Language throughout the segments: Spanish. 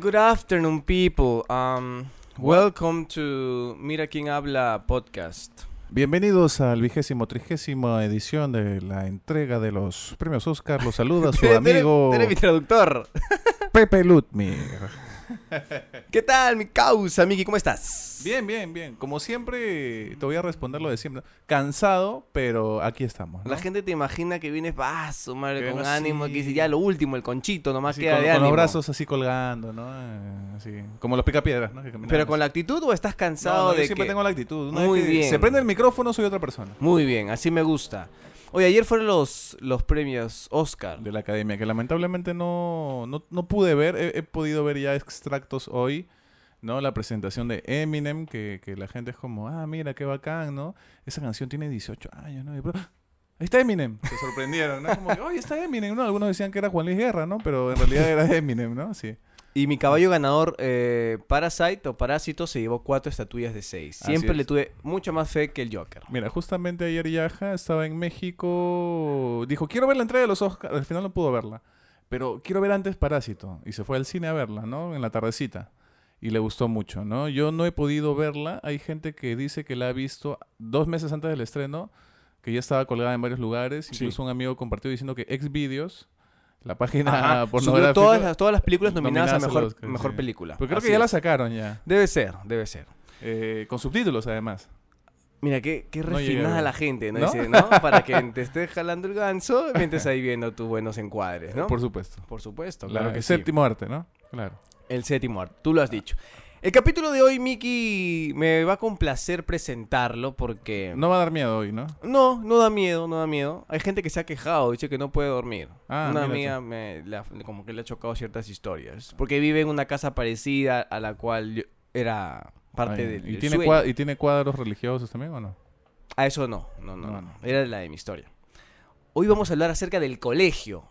Good afternoon, people. Um, welcome to Mira quién habla podcast. Bienvenidos al vigésimo trigésima edición de la entrega de los premios Oscar. Los saluda su amigo eres mi traductor. Pepe Lutmir. ¿Qué tal, mi causa, Miki? ¿Cómo estás? Bien, bien, bien. Como siempre, te voy a responder lo de siempre. Cansado, pero aquí estamos. ¿no? La gente te imagina que vienes, vas, su madre, Que con ánimo, así. que dice ya lo último, el conchito, nomás Así queda con, de con ánimo. los brazos así colgando, ¿no? Eh, Así, como los picapiedras, ¿no? Que ¿Pero con la actitud o estás No, cansado no, yo de siempre que... tengo la actitud. Una Muy vez que bien. Se prende el micrófono, soy otra persona. Muy bien, así me gusta. Oye, ayer fueron los, los premios Oscar. de la academia, que lamentablemente no, no, no pude ver, he, podido ver ya extractos hoy, ¿no? La presentación de Eminem, que, que la gente es como, ah, mira, qué bacán, ¿no? Esa canción tiene 18 años, ¿no? Pero, ¡ah! ahí está Eminem, se sorprendieron, ¿no? Como que, oye, está Eminem, ¿no? Algunos decían que era Juan Luis Guerra, ¿no? Pero en realidad era Eminem, ¿no? Sí. Y mi caballo ganador, eh, Parasite o Parásito, se llevó cuatro estatuillas de seis. Siempre le tuve mucha más fe que el Joker. Mira, justamente ayer Yaja estaba en México, dijo, quiero ver la entrega de los Oscars, al final no pudo verla, pero quiero ver antes Parásito, y se fue al cine a verla, ¿no? En la tardecita, y le gustó mucho, ¿no? Yo no he podido verla, hay gente que dice que la ha visto dos meses antes del estreno, que ya estaba colgada en varios lugares, Sí. incluso un amigo compartió diciendo que Xvideos, la página Ajá, subió pornográfica, todas las, todas las películas nominadas, nominadas a mejor, mejor película. pero creo Así que ya la sacaron ya, Debe ser, debe ser. eh, con subtítulos además. Mira, qué, qué No refinada la gente, ¿no? ¿No? Dice, ¿no? Para que te estés jalando el ganso mientras ahí viendo tus buenos encuadres, ¿no? Por supuesto. Por supuesto, La- claro que sí. séptimo arte, ¿no? Claro. El séptimo arte, tú lo has dicho. El capítulo de hoy, Miki, me va a complacer presentarlo porque... No va a dar miedo hoy, ¿no? No, no da miedo, no da miedo. Hay gente que se ha quejado, dice que no puede dormir. Ah, una amiga me, como que le ha chocado ciertas historias. Porque vive en una casa parecida a la cual yo- era parte del, ¿Y, del tiene sueño. ¿Y tiene cuadros religiosos también o no? A eso no, no, No, no. no. Era la de mi historia. Hoy vamos a hablar acerca del colegio.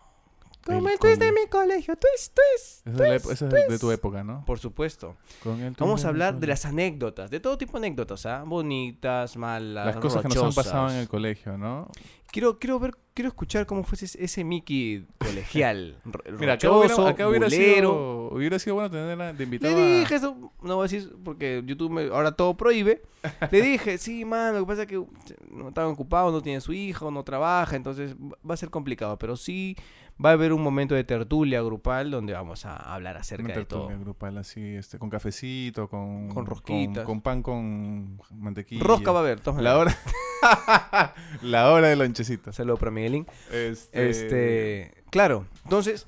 Como El el twist de mi colegio, twist, twist. Esa es, la twist, es de tu época, ¿no? Por supuesto. Con el Vamos a hablar de las anécdotas, de todo tipo de anécdotas, ¿ah? Bonitas, malas, Las cosas que nos han pasado en el colegio, ¿no? Quiero, quiero ver, quiero escuchar cómo fue ese, ese Mickey colegial. Mira, acá hubiera, acá hubiera sido, hubiera sido bueno tenerla de invitado Le dije eso, no voy a decir porque YouTube me- ahora todo prohíbe. Le dije, sí, man, lo que pasa es que no estaba ocupado, no tiene su hijo, no trabaja, entonces va a ser complicado, pero sí va a haber un momento de tertulia grupal donde vamos a hablar acerca una de todo. tertulia grupal así, este, con cafecito, con... Con rosquitas. Con, pan con mantequilla. Rosca va a haber, todas La hora... la hora de lonchecitas. Saludo para Miguelín. Este... Este, claro, entonces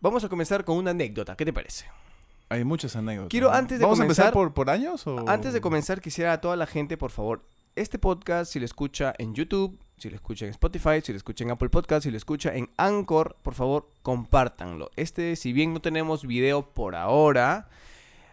vamos a comenzar con una anécdota, ¿qué te parece? Hay muchas anécdotas. Quiero, antes de ¿Vamos a empezar por, por años o...? Antes de comenzar, quisiera a toda la gente, por favor, este podcast, si lo escucha en YouTube, si lo escucha en Spotify, si lo escucha en Apple Podcast, si lo escucha en Anchor, por favor, compártanlo. Este, si bien no tenemos video por ahora,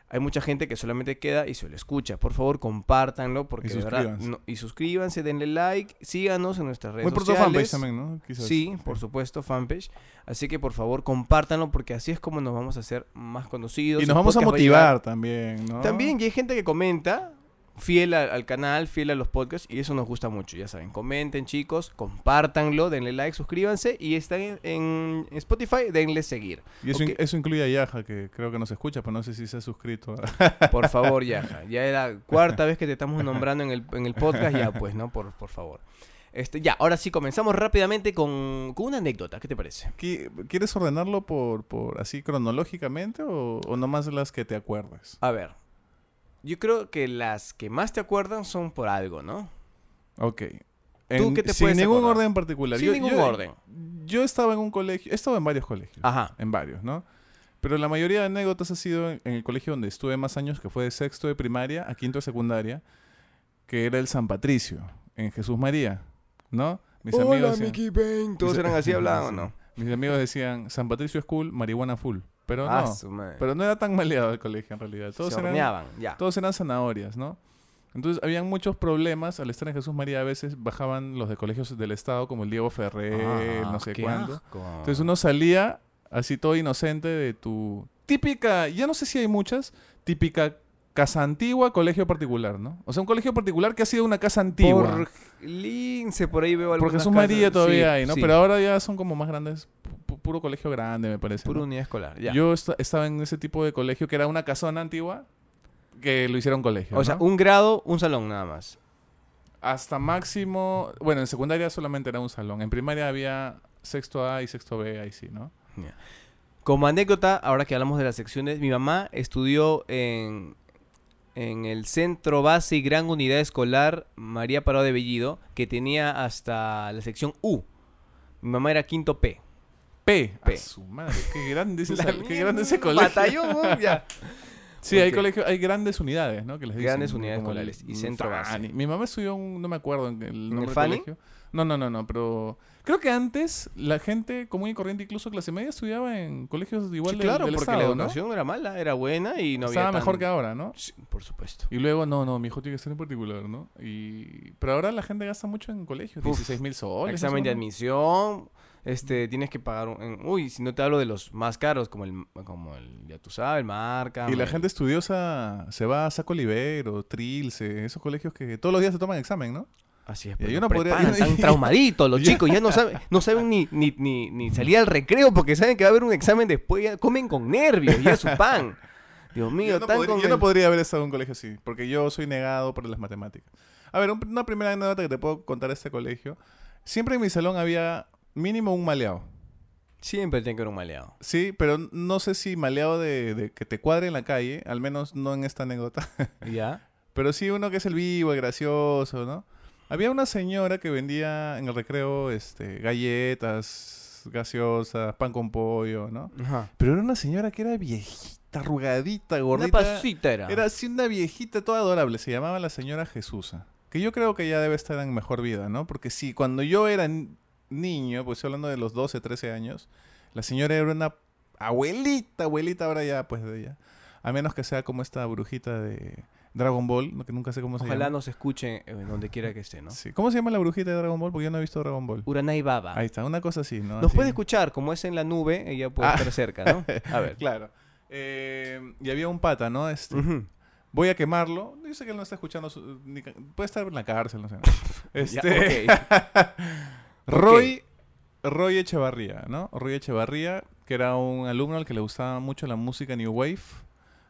hay mucha gente que solamente queda y se lo escucha. Por favor, compártanlo porque Y de verdad suscríbanse. no- y suscríbanse, denle like, síganos en nuestras redes Muy sociales. fanpage también, ¿no? Quizás. Sí, por supuesto, fanpage. Así que por favor, compártanlo porque así es como nos vamos a hacer más conocidos. Y El nos vamos a va motivar también, ¿no? también, y hay gente que comenta, fiel al, al canal, fiel a los podcasts, y eso nos gusta mucho, ya saben. Comenten, chicos, compártanlo, denle like, suscríbanse, y están en, en Spotify, denle seguir. Y eso, in- eso incluye a Yaja, que creo que nos escucha, pero no sé si se ha suscrito. Por favor, ya. Ya es la cuarta vez que te estamos nombrando en el, en el podcast, ya pues, ¿no? Por, por favor. Este, ya, ahora sí, comenzamos rápidamente con, con una anécdota, ¿qué te parece? ¿Qui- ¿Quieres ordenarlo por, por así cronológicamente o, o nomás las que te acuerdes? A ver, yo creo que las que más te acuerdan son por algo, ¿no? Ok. ¿Tú qué te sin puedes ningún acordar? orden particular. Sin ningún orden. Yo estaba en un colegio, he estado en varios colegios. Ajá. En varios, ¿no? Pero la mayoría de anécdotas ha sido en, en el colegio donde estuve más años, que fue de sexto de primaria a quinto de secundaria, que era el San Patricio, en Jesús María, ¿no? Mis Hola, decían- Mickey. ¿Todos mis- eran así hablaban no? Mis amigos decían, San Patricio es cool, marihuana full. Pero Ah, no, pero no era tan maleado el colegio en realidad. Todos Se eran, ya. todos eran zanahorias, ¿no? Entonces, habían muchos problemas. Al estar en Jesús María, a veces bajaban los de colegios del Estado, como el Diego Ferrer, Ah, no sé cuándo. asco. Entonces, uno salía así todo inocente de tu típica, ya no sé si hay muchas, típica casa antigua, colegio particular, ¿no? O sea, un colegio particular que ha sido una casa antigua. Por Lince, por ahí veo algunas Jesús casas. María todavía Sí, hay, ¿no? sí. Pero ahora ya son como más grandes. Pu- puro colegio grande, me parece. Pura ¿no? unidad escolar, ya. Yo esta- estaba en ese tipo de colegio que era una casona antigua que lo hicieron colegio. o sea, un grado, un salón nada más. Hasta máximo. Bueno, en secundaria solamente era un salón. En primaria había sexto A y sexto B, ahí sí, ¿no? Como anécdota, ahora que hablamos de las secciones, mi mamá estudió en, en el Centro Base y Gran Unidad Escolar María Parado de Bellido, que tenía hasta la sección U. Mi mamá era quinto P. P. P. A su madre, qué grande sal- qué grande ese colegio. Batallón, ya. Sí, hay colegio, hay grandes unidades, ¿no? Que les Grandes unidades escolares y centro base. Mi mamá estudió un, no me acuerdo en el del colegio. No, no, no, no, pero creo que antes la gente común y corriente, incluso clase media, estudiaba en colegios igual Sí, del- claro, del porque Estado, la ¿no? educación era mala, era buena y no había Estaba mejor tan- que ahora, ¿no? Sí, por supuesto. Y luego, no, no, mi hijo tiene que estar en particular, ¿no? Y... Pero ahora la gente gasta mucho en colegios, Uf, 16 mil soles. Examen de admisión, este, tienes que pagar un, en- uy, si no te hablo de los más caros, como el, como el, ya tú sabes, el marca. Y la gente estudiosa se va a Saco Libero, Trilce, esos colegios que todos los días se toman examen, ¿no? Así es, Ya, pues, yo no podría- están traumaditos los chicos, ya no saben, no saben ni, ni, ni, ni salir al recreo porque saben que va a haber un examen después, ya comen con nervios, ya su pan. Dios mío, Yo no, están podría, con yo no podría haber estado en un colegio así, porque yo soy negado por las matemáticas. A ver, un- una primera anécdota que te puedo contar de este colegio. Siempre en mi salón había mínimo un maleado. Siempre tiene que haber un maleado. Sí, pero no sé si maleado de, de que te cuadre en la calle, al menos no en esta anécdota. ¿Ya? Pero sí uno que es el vivo, el gracioso, ¿no? Había una señora que vendía en el recreo este, galletas, gaseosas, pan con pollo, ¿no? Ajá. Pero era una señora que era viejita, arrugadita, Una gordita. pasita era. Era así una viejita toda adorable. Se llamaba la señora Jesusa. Que yo creo que ya debe estar en mejor vida, ¿no? Porque si cuando yo era ni- niño, pues estoy hablando de los 12, 13 años, la señora era una abuelita, abuelita ahora ya, pues de ella. A menos que sea como esta brujita de Dragon Ball, que nunca sé cómo se Ojalá llama. nos escuchen eh, donde quiera que esté, ¿no? Sí. ¿Cómo se llama la brujita de Dragon Ball? Porque yo no he visto Dragon Ball. Uranai Baba. Ahí está, una cosa así, ¿no? Nos Así. puede escuchar, como es en la nube, ella puede Ah. estar cerca, ¿no? A ver. Claro. Eh, y había un pata, ¿no? Este. Voy a quemarlo. Yo sé que él no está escuchando. su- ni puede estar en la cárcel, no sé. Este. Roy, Roy Echevarría, ¿no? Roy Echevarría, que era un alumno al que le gustaba mucho la música New Wave,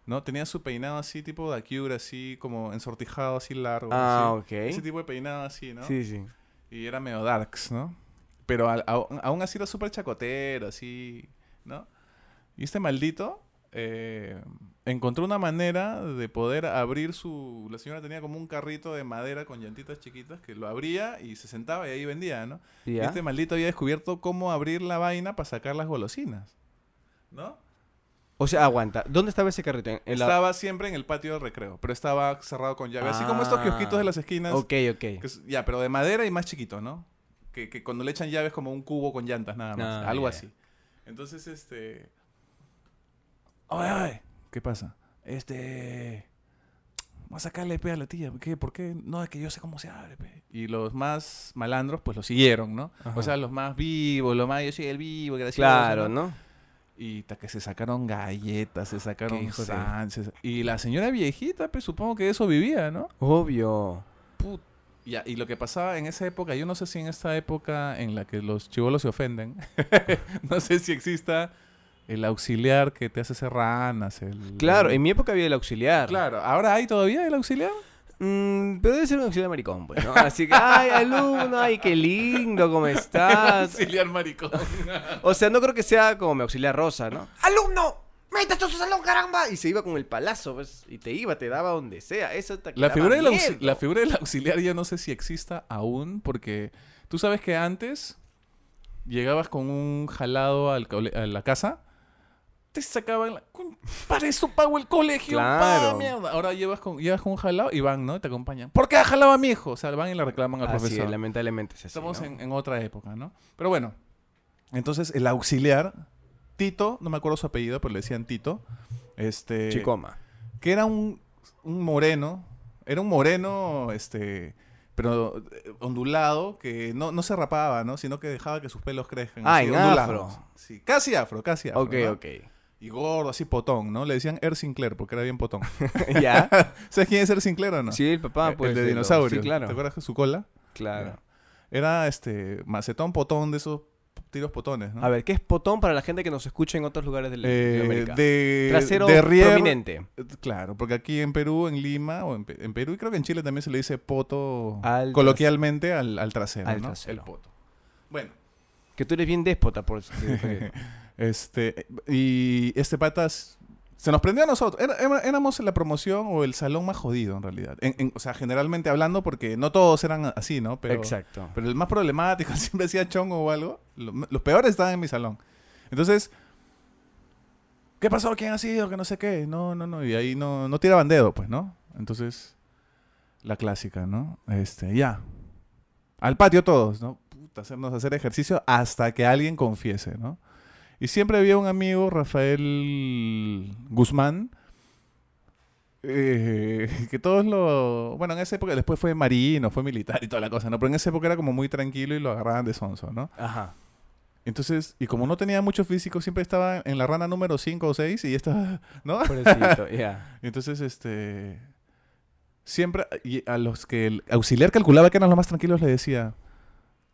¿no? Tenía su peinado así, tipo de Acura, así como ensortijado, así largo. Ah, así. ok. Ese tipo de peinado así, ¿no? Sí, sí. Y era medio darks, ¿no? Pero al- au- aún así era súper chacotero, así, ¿no? Y este maldito eh, encontró una manera de poder abrir su... La señora tenía como un carrito de madera con llantitas chiquitas que lo abría y se sentaba y ahí vendía, ¿no? Y ¿Ya? este maldito había descubierto cómo abrir la vaina para sacar las golosinas, ¿no? O sea, aguanta. ¿Dónde estaba ese carrito? En en la... Estaba siempre en el patio del recreo, pero estaba cerrado con llave. Así como estos Ah. kiosquitos de las esquinas. Ok, ok. Es- ya, pero de madera y más chiquito, ¿no? Que, que cuando le echan llaves como un cubo con llantas, nada más. Ah, algo así. Entonces, este. Oye, oye, ¿qué pasa? Este. Vamos a sacarle pe a la tía. ¿Qué? ¿Por qué? No, es que yo sé cómo se abre, pe. Y los más malandros, pues lo siguieron, ¿no? Ajá. O sea, los más vivos, los más. Yo soy el vivo, gracioso. Claro, ¿no? ¿no? Y que se sacaron galletas, se sacaron de- sándwiches. Y la señora viejita, pues supongo que eso vivía, ¿no? Obvio. Put- Ya, y lo que pasaba en esa época, yo no sé si en esta época en la que los chivolos se ofenden, no sé si exista el auxiliar que te hace hacer ranas. El, Claro, en mi época había el auxiliar. Claro, ¿ahora hay todavía el auxiliar? Mm, pero debe ser un auxiliar maricón, pues, ¿no? Así que, ay, alumno, ay, qué lindo, ¿cómo estás? auxiliar maricón. O sea, no creo que sea como mi auxiliar rosa, ¿no? ¡Alumno! ¡Métete a su salón, caramba! Y se iba con el palazo, pues, y te iba, te daba donde sea. Eso te La figura, del auxi- la figura del auxiliar yo no sé si exista aún, porque tú sabes que antes llegabas con un jalado al a la casa, te sacaban la... "Con- Para eso pago el colegio, pa, mierda. Ahora llevas con, llevas con un jalado y van, ¿no? Te acompañan. ¿Por qué ha jalado a mi hijo? O sea, van y le reclaman al Así profesor. es, lamentablemente es así, Estamos ¿no? en, en otra época, ¿no? Pero bueno, entonces el auxiliar, Tito, no me acuerdo su apellido, pero le decían Tito, este Chicoma. que era un, un moreno, era un moreno, este, pero eh, ondulado, que no, no se rapaba, ¿no? Sino que dejaba que sus pelos crezcan. Ah, en afro. Sí, casi afro, casi afro. Ok, ¿no? ok. Y gordo, así potón, ¿no? Le decían Er Sinclair porque era bien potón. ¿Ya? ¿Sabes quién es Er Sinclair o no? Sí, el papá, El- pues. el de dinosaurio. Sí, claro. ¿Te acuerdas de su cola? Claro. Era este macetón potón de esos tiros potones, ¿no? A ver, ¿qué es potón para la gente que nos escucha en otros lugares del Eh, Latinoamérica? de, Trasero de rier- prominente. Claro, porque aquí en Perú, en Lima, o en, Pe- en Perú y creo que en Chile también se le dice poto Al coloquialmente al, al trasero, Al ¿no? trasero. El poto. Bueno, Que tú eres bien déspota, por eso. este, y este patas se nos prendió a nosotros. Era- éramos la promoción o el salón más jodido, en realidad. En- en- o sea, generalmente hablando, porque no todos eran así, ¿no? Pero, Exacto. Pero el más problemático, siempre hacía chongo o algo. lo- los peores estaban en mi salón. Entonces, ¿qué pasó? ¿Quién ha sido? Que no sé qué. No, no, no. Y ahí no, no tiraban dedo, pues, ¿no? Entonces, la clásica, ¿no? Este, ya. Al patio todos, ¿no? Puta, hacernos hacer ejercicio hasta que alguien confiese, ¿no? Y siempre había un amigo, Rafael Guzmán, eh, que todos lo... Bueno, en esa época, después fue marino, fue militar y toda la cosa, ¿no? Pero en esa época era como muy tranquilo y lo agarraban de sonso, ¿no? Ajá. Entonces, y como no tenía mucho físico, siempre estaba en la rana número 5 o 6 y ya estaba, ¿no? Pobrecito, ya. Entonces, este... Siempre, y a los que el auxiliar calculaba que eran los más tranquilos, le decía,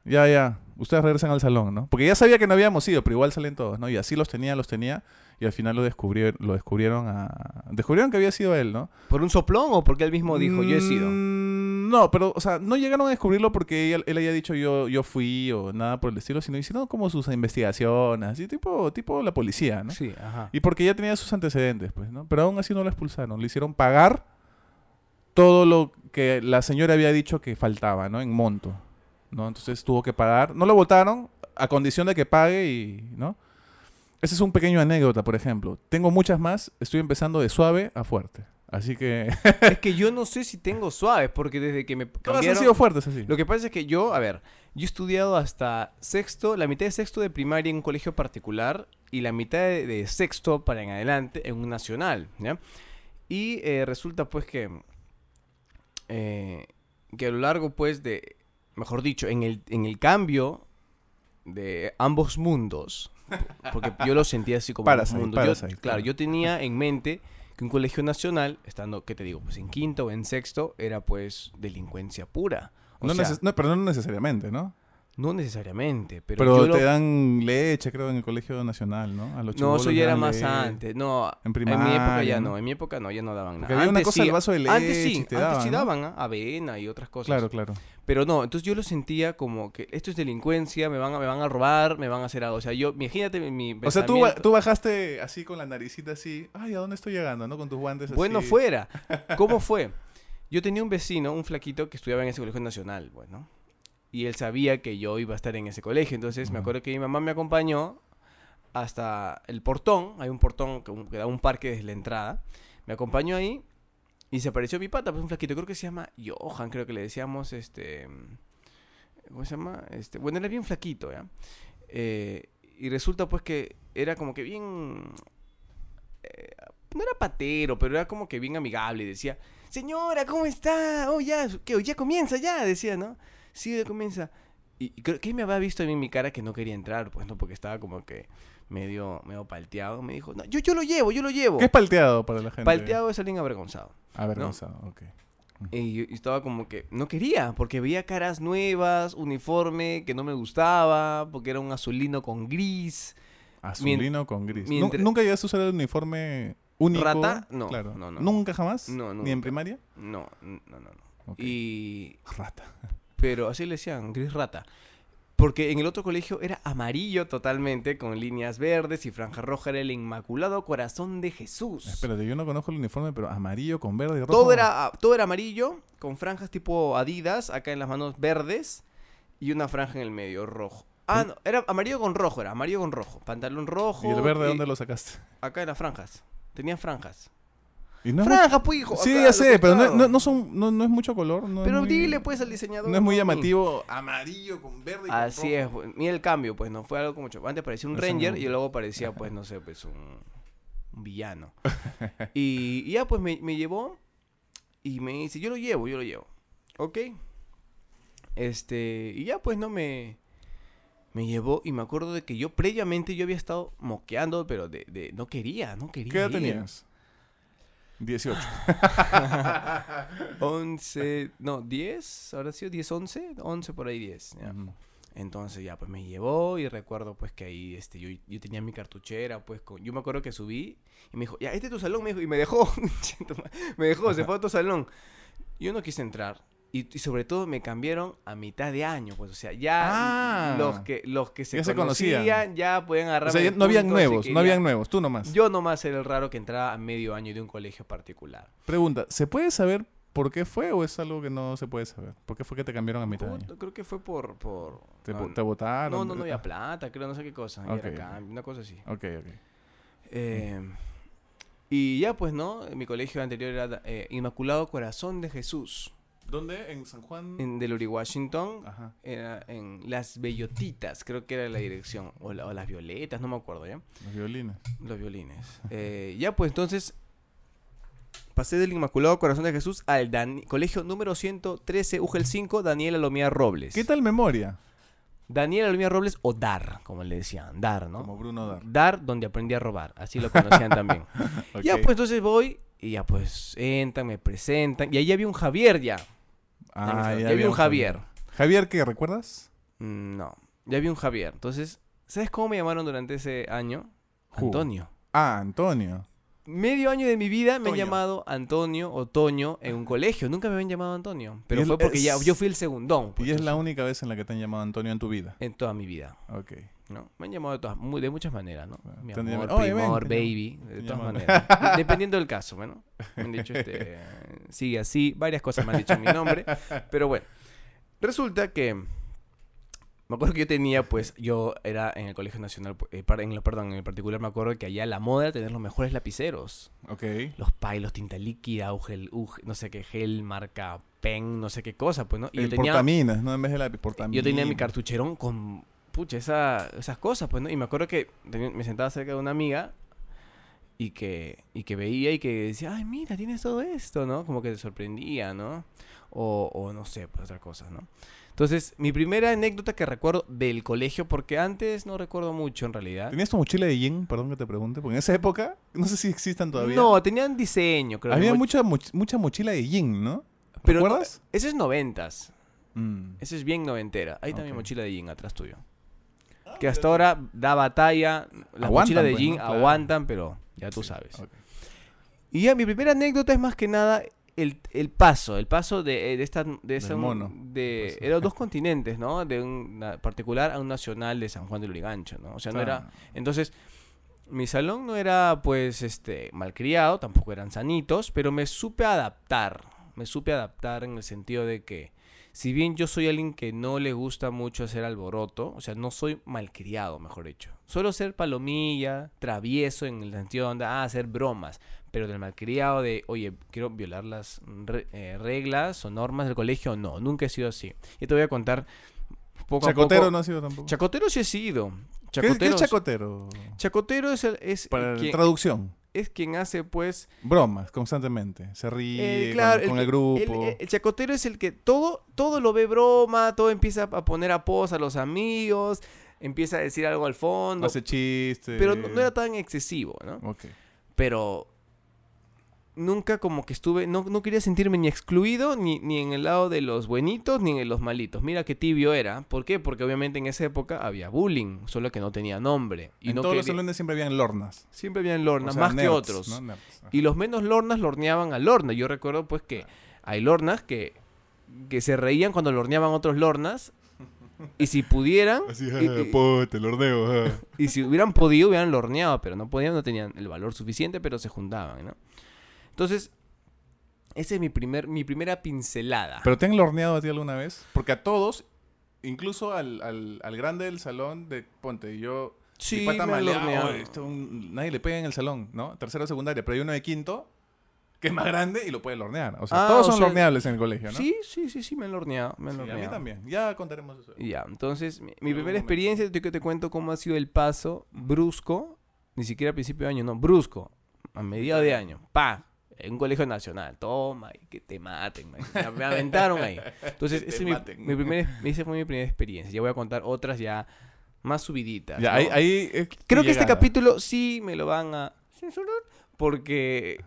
ya, ya, ustedes regresan al salón, ¿no? Porque ya sabía que no habíamos ido, pero igual salen todos, ¿no? Y así los tenía, los tenía, y al final lo descubrieron, lo descubrieron a... Descubrieron que había sido él, ¿no? ¿Por un soplón o porque él mismo dijo, yo he sido? Mm, No, pero, o sea, no llegaron a descubrirlo porque él, él haya dicho yo, yo fui o nada por el estilo, sino hicieron como sus investigaciones, así tipo, tipo la policía, ¿no? Sí, ajá. Y porque ya tenía sus antecedentes, pues, ¿no? Pero aún así no lo expulsaron, le hicieron pagar todo lo que la señora había dicho que faltaba, ¿no? En monto, ¿no? Entonces tuvo que pagar, no lo votaron a condición de que pague y, ¿no? Ese es un pequeño anécdota, por ejemplo. Tengo muchas más, estoy empezando de suave a fuerte. Así que es que yo no sé si tengo suaves, porque desde que me todas han cambiaron... sido fuertes así. Lo que pasa es que yo, a ver, yo he estudiado hasta sexto, la mitad de sexto de primaria en un colegio particular y la mitad de, de sexto para en adelante en un nacional, ¿ya? Y eh, resulta pues que, eh, que a lo largo pues de, mejor dicho, en el, en el cambio de ambos mundos, porque yo lo sentía así como Parasite, un mundo. Yo- Parasite, claro, yo tenía en mente que un colegio nacional, estando, ¿qué te digo? Pues en quinto o en sexto, era pues delincuencia pura. O No sea, no, pero no necesariamente, ¿no? No necesariamente, pero, Pero, yo lo- te dan leche, creo, en el colegio nacional, ¿no? A los No, eso ya era más leche. antes. No, En en mi época primaria, ya ¿no? no. En mi época no, ya no daban Porque nada. había una Antes cosa sí, vaso de Antes leche sí, y te antes daban, sí ¿no? daban ¿ah? avena y otras cosas. Claro, claro. Pero no, entonces yo lo sentía como que esto es delincuencia, me van a, me van a robar, me van a hacer algo. O sea, yo, imagínate mi O sea, tú, tú bajaste así con la naricita así. Ay, ¿a dónde estoy llegando? ¿No? Con tus guantes así. Bueno, fuera. ¿Cómo fue? Yo tenía un vecino, un flaquito, que estudiaba en ese colegio nacional, bueno. Y él sabía que yo iba a estar en ese colegio. Entonces me acuerdo que mi mamá me acompañó hasta el portón. Hay un portón que, que da un parque desde la entrada. Me acompañó ahí y se apareció mi pata, pues un flaquito. Creo que se llama Johan, creo que le decíamos este. ¿Cómo se llama? Este, bueno, era bien flaquito, ¿ya? Eh, y resulta pues que era como que bien eh, no era patero, pero era como que bien amigable y decía, señora, ¿cómo está? Oh, ya, ¿qué? Ya comienza, ya, decía, ¿no? Sí, ya comienza. Y, y creo que me había visto a mí en mi cara que no quería entrar, pues, ¿no? Porque estaba como que medio, medio palteado. Me dijo, no, yo, yo lo llevo, yo lo llevo. ¿Qué es palteado para la gente? Palteado es alguien avergonzado. Avergonzado, ok. Y yo estaba como que no quería, porque veía caras nuevas, uniforme que no me gustaba, porque era un azulino con gris. Azulino con gris. Mientras- ¿Nunca llegaste a usar el uniforme único? ¿Rata? No, Claro. no, no. ¿Nunca jamás? No, ¿Ni en primaria? No, no, no, no. Ok. Y Rata. Pero así le decían, gris rata. Porque en el otro colegio era amarillo totalmente, con líneas verdes y franja roja, era el Inmaculado Corazón de Jesús. Espérate, yo no conozco el uniforme, pero amarillo con verde y rojo. todo, era, ah, todo era amarillo, con franjas tipo Adidas, acá en las manos verdes, y una franja en el medio, rojo. Ah, no, era amarillo con rojo, era amarillo con rojo. Pantalón rojo. ¿Y el verde dónde lo sacaste? Acá en las franjas. Tenía franjas. Y no es ¡Franjas, pues, hijo! Sí, acá, ya sé, pero no, no- no son, no, no es mucho color. no es Pero muy- dile, pues, al diseñador. No es muy llamativo. Amarillo con verde y con Así es, pues, mira el cambio, pues no fue algo como mucho. Antes parecía un Eso ranger y luego parecía, pues, no sé, pues un, un villano. y, y ya, pues me, me llevó y me dice, yo lo llevo, yo lo llevo. Ok. Este, y ya, pues no me. Me llevó y me acuerdo de que yo previamente yo había estado moqueando, pero de, de no quería, no quería. ¿Qué edad ir. tenías? 18. 11, no, 10, ahora sí, 10, 11, 11 por ahí 10. ya. Ujú. Entonces ya, pues me llevó y recuerdo pues que ahí este, yo, yo tenía mi cartuchera, pues con, yo me acuerdo que subí y me dijo, ya, este es tu salón, me dijo, y me dejó, me dejó, se fue a tu salón. Yo no quise entrar. Y, y sobre todo me cambiaron a mitad de año, pues, o sea, ya Ah. los que los que se, Ya se conocían, conocían. ya pueden agarrar. O sea, no habían nuevos, no habían nuevos, tú nomás. Yo nomás era el raro que entraba a medio año de un colegio particular. Pregunta, ¿se puede saber por qué fue o es algo que no se puede saber? ¿Por qué fue que te cambiaron a mitad de año? Creo que fue por... por ¿Te, no, te votaron? no, no, no había plata, creo, no sé qué cosa. y era cambio, una cosa así. Ok, ok. Eh, y ya pues, ¿no? Mi colegio anterior era eh, Inmaculado Corazón de Jesús, ¿Dónde? ¿En San Juan? en del Uri Washington. Ajá. Era en Las Bellotitas, creo que era la dirección. O, la- o Las Violetas, no me acuerdo, ¿ya? Los violines. Los violines. Eh, ya pues, entonces... Pasé del Inmaculado Corazón de Jesús al Dan- colegio número 113, UGEL 5, Daniel Alomía Robles. ¿Qué tal memoria? Daniel Alomía Robles o Dar, como le decían. Dar, ¿no? Como Bruno Dar. Dar, donde aprendí a robar. Así lo conocían también. Ya, pues entonces voy y ya pues entran, me presentan. Y ahí había un Javier ya. Ah, ya había un Javier. ¿Javier qué? ¿Recuerdas? Mm, No, ya había un Javier. Entonces, ¿sabes cómo me llamaron durante ese año? Who? Antonio. Ah, Antonio. Medio año de mi vida me han llamado Antonio o Toño en un colegio. Nunca me habían llamado Antonio. Pero Y fue es- porque ya, yo fui el segundón. pues, y es la única vez en la que te han llamado Antonio en tu vida. En toda mi vida. Ok. ¿no? Me han llamado de, todas, muy- de muchas maneras, ¿no? Bueno, Mi amor, llamado, "Oye, ven", primor, baby, de todas llaman. maneras. De- Dependiendo del caso, bueno. Me han dicho, este, sigue así, varias cosas me han dicho en mi nombre. Pero bueno, resulta que, me acuerdo que yo tenía, pues, yo era en el Colegio Nacional, eh, en lo, perdón, en el particular me acuerdo que allá la moda era tener los mejores lapiceros. Ok. Los Pylos, tinta líquida, Ugel, Ug- no sé qué, gel, marca pen, no sé qué cosa, pues, ¿no? Y El yo tenía... portaminas, ¿no? En vez de la portaminas. Yo tenía mi cartucherón con, pucha, esa- esas cosas, pues, ¿no? Y me acuerdo que tenía- me sentaba cerca de una amiga y que, y que veía y que decía, ay, mira, tienes todo esto, ¿no? Como que se sorprendía, ¿no? O, o no sé, pues, otras cosas, ¿no? Entonces, mi primera anécdota que recuerdo del colegio, porque antes no recuerdo mucho en realidad. ¿Tenías tu mochila de jean? Perdón que te pregunte. Porque en esa época, no sé si existan todavía. No, tenían diseño, creo. Había mucha, moch- mucha mochila de jean, ¿no? pero no- ¿Recuerdas? ese es noventas. Mm. Ese es bien noventera. Ahí está mi Ok. mochila de jean atrás tuyo. Que hasta ahora da batalla. Las mochilas de pues, jean ¿no? Claro. aguantan, pero ya tú Sí, sabes. Y ya mi primera anécdota es más que nada el, el paso, el paso de, de esta de esa- mono. de Pues. eran dos continentes, ¿no? De un particular a un nacional de San Juan del Urigancho, ¿no? O sea, no era entonces mi salón no era pues este malcriado, tampoco eran sanitos, pero me supe adaptar, me supe adaptar en el sentido de que si bien yo soy alguien que no le gusta mucho hacer alboroto, o sea, no soy malcriado, mejor dicho. Suelo ser palomilla, travieso en el sentido de ah, hacer bromas, pero del malcriado de, oye, quiero violar las re- eh, reglas o normas del colegio, no, nunca he sido así. Y te voy a contar poco Chacotero a poco. no ha sido tampoco. Chacotero sí he sido. ¿Qué, qué es Chacotero, chacotero? chacotero es, el- es, Para quien, traducción. es quien hace, pues, Bromas constantemente. Se ríe Eh, claro, con, con el, grupo. El, el chacotero es el que todo, todo lo ve broma, todo empieza a poner a pos a los amigos, empieza a decir algo al fondo. hace chistes. pero no, no era tan excesivo, ¿no? Ok. Pero nunca como que estuve, no, no quería sentirme ni excluido, ni, ni en el lado de los buenitos, ni en los malitos. Mira qué tibio era. ¿Por qué? Porque obviamente en esa época había bullying, solo que no tenía nombre. Y en no todos los salones siempre habían lornas. Siempre habían lornas, O sea, más que otros. ¿no? Nerds. Ajá. Y los menos lornas lorneaban a lorna. Yo recuerdo pues que hay lornas que, que se reían cuando lorneaban otros lornas. Y si pudieran, Así, y, ah, y- po, te lordeo. ah. y si hubieran podido, hubieran lorneado, pero no podían, no tenían el valor suficiente, pero se juntaban, ¿no? Entonces, esa es mi, primer, mi primera pincelada. ¿Pero te han lorneado a ti alguna vez? Porque a todos, incluso al, al, al grande del salón, de ponte, yo. sí, mi pata me han maleado, lorneado. "Oye, esto un- nadie le pega en el salón, ¿no? Tercero secundaria, pero hay uno de quinto que es más grande y lo puede lornear. O sea, Ah, todos son sea, lorneables en el colegio, ¿no? Sí, sí, sí, sí, me han lorneado. Me han Sí, a mí lorneado. también. Ya contaremos eso. Ya, entonces, mi, primera experiencia, te, te cuento cómo ha sido el paso brusco, ni siquiera a principio de año, no, brusco, a mediados de año, pa, en un colegio nacional, toma, y que te maten, man. Me aventaron ahí. Entonces, Que esa te es mi, mi primera, esa fue mi primera experiencia. Ya voy a contar otras ya más subiditas. Ya, ¿no? ahí, ahí es Creo que este capítulo sí me lo van a censurar porque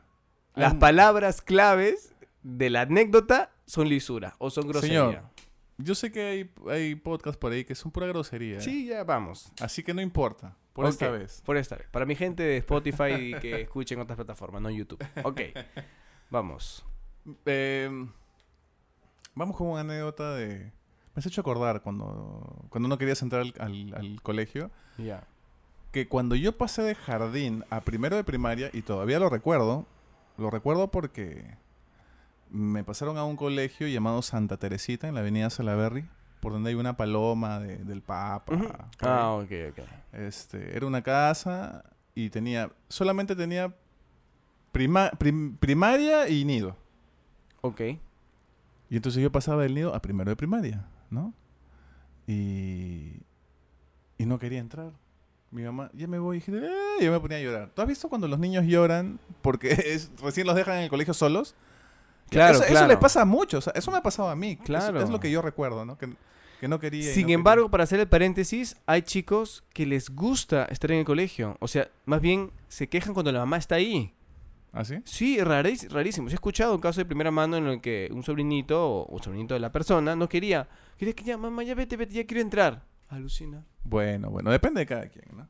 las palabras claves de la anécdota son lisura o son grosería. Yo sé que hay, hay podcasts por ahí que son pura grosería. Sí, ya vamos. Así que no importa. Por esta vez. Por esta vez. Para mi gente de Spotify que escuchen otras plataformas, no YouTube. Ok. Vamos. Eh, vamos con una anécdota de... Me has hecho acordar cuando, cuando no querías entrar al, al- al colegio. Ya. Que cuando yo pasé de jardín a primero de primaria, y todavía lo recuerdo, lo recuerdo porque me pasaron a un colegio llamado Santa Teresita en la avenida Salaberry, por donde hay una paloma de- del Papa. Ah, ok, ok. Este, era una casa y tenía, solamente tenía prima- prim- primaria y nido. Ok. Y entonces yo pasaba del nido a primero de primaria, ¿no? Y, y no quería entrar. Mi mamá, ya me voy, y dije, "Eh", yo me ponía a llorar. ¿Tú has visto cuando los niños lloran porque es- recién los dejan en el colegio solos? Claro, eso, les pasa a muchos, eso me ha pasado a mí. Eso Claro. Es, lo que yo recuerdo, ¿no? Que, que no quería. Sin no embargo, para hacer el paréntesis, hay chicos que les gusta estar en el colegio. O sea, más bien se quejan cuando la mamá está ahí. ¿Ah, sí? Sí, rarísimo. rarísimo. Sí, He escuchado un caso de primera mano en el que un sobrinito o un sobrinito de la persona no quería. Quería que ya, mamá, ya vete, vete, ya quiero entrar. Alucina. Bueno, bueno, depende de cada quien, ¿no?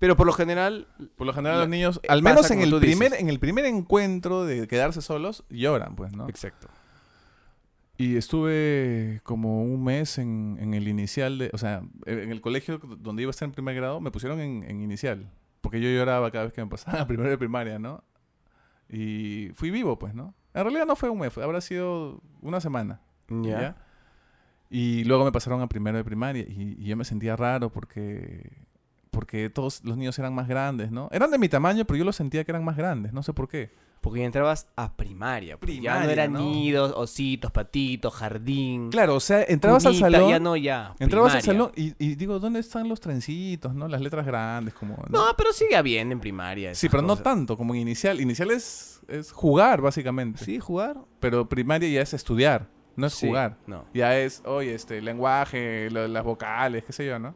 Pero por lo general, Por lo general La- los niños, eh, al menos en el, primer, dices. en el primer encuentro de quedarse solos, lloran, pues, ¿no? exacto. Y estuve como un mes en, en el inicial de, o sea, en el colegio donde iba a estar en primer grado, me pusieron en, en inicial, porque yo lloraba cada vez que me pasaba primero de primaria, ¿no? Y fui vivo, pues, ¿no? En realidad no fue un mes, habrá sido una semana, Ya. ¿ya? Y luego me pasaron a primero de primaria y, y yo me sentía raro porque porque todos los niños eran más grandes, ¿no? Eran de mi tamaño, pero yo los sentía que eran más grandes, no sé por qué. Porque ya entrabas a primaria. pues. ya no Primaria, eran ¿no? nidos, ositos, patitos, jardín. Claro, o sea, entrabas cunita, al salón, Ya no, ya. entrabas al primaria. salón y, y digo, ¿dónde están los trencitos, no? Las letras grandes, como... No, pero sigue habiendo en primaria. sí, pero no tanto como en inicial. Inicial es, es jugar, básicamente. Sí, jugar. Pero primaria ya es estudiar, no es Sí, jugar. No. Ya es, oye, este, lenguaje, lo- las vocales, qué sé yo, ¿no?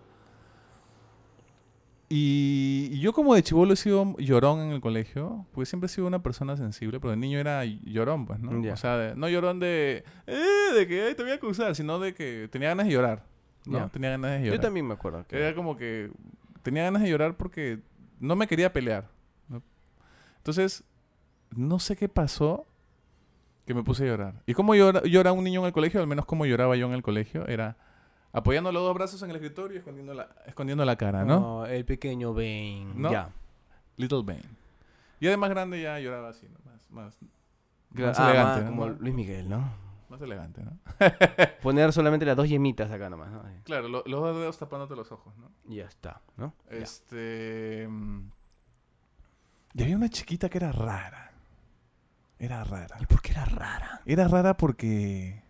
Y, yo como de chivolo he sido llorón en el colegio, porque siempre he sido una persona sensible, pero de niño era llorón, pues, ¿no? O sea, de- no llorón de, eh, de que "Ay, te voy a acusar, sino de que tenía ganas de llorar, ¿no? Tenía ganas de llorar. Yo también me acuerdo. que- Era como que tenía ganas de llorar porque no me quería pelear. ¿no? Entonces, no sé qué pasó que me puse a llorar. ¿Y cómo llora, llora un niño en el colegio? Al menos como lloraba yo en el colegio. Era apoyando los dos brazos en el escritorio y escondiendo la, escondiendo la cara, ¿no? Oh, el pequeño Bane. ¿No? Ya. Little Bane. Y además grande ya lloraba así, ¿no? Más, más, más Ah, elegante, más ¿no? como Luis Miguel, ¿no? Más elegante, ¿no? Poner solamente las dos yemitas acá nomás, ¿no? Claro, lo- los dos dedos tapándote los ojos, ¿no? Y ya está, ¿no? Este. mm, Y había una chiquita que era rara. Era rara. ¿Y por qué era rara? Era rara porque.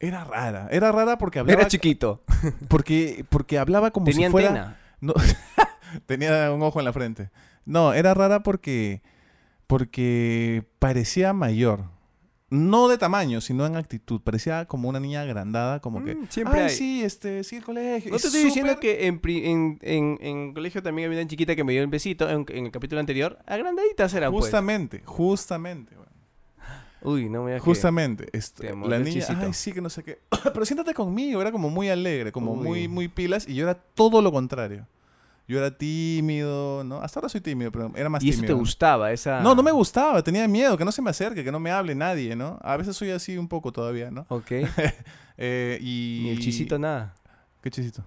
Era rara. Era rara porque hablaba. Era chiquito. porque, porque hablaba como Tenía si fuera. antena. No, tenía un ojo en la frente. No, era rara porque. Porque parecía mayor. No de tamaño, sino en actitud. Parecía como una niña agrandada, como que. Mm, siempre Ay, hay. sí, este, sí, el colegio. No te estoy diciendo que en, en, en, en colegio también había una chiquita que me dio el besito en, el capítulo anterior. Agrandaditas pues. Justamente, justamente. bueno. Uy, no me Justamente, esto, la niña, chisito. ay, sí, que no sé qué. Pero siéntate conmigo, era como muy alegre, como Uy. muy, muy pilas, y yo era todo lo contrario. Yo era tímido, ¿no? Hasta ahora soy tímido, pero era más Y eso te tímido. gustaba, esa... No, no me gustaba, tenía miedo, que no se me acerque, que no me hable nadie, ¿no? A veces soy así un poco todavía, ¿no? Ok. Eh, y... Ni el chisito, nada. ¿Qué chisito?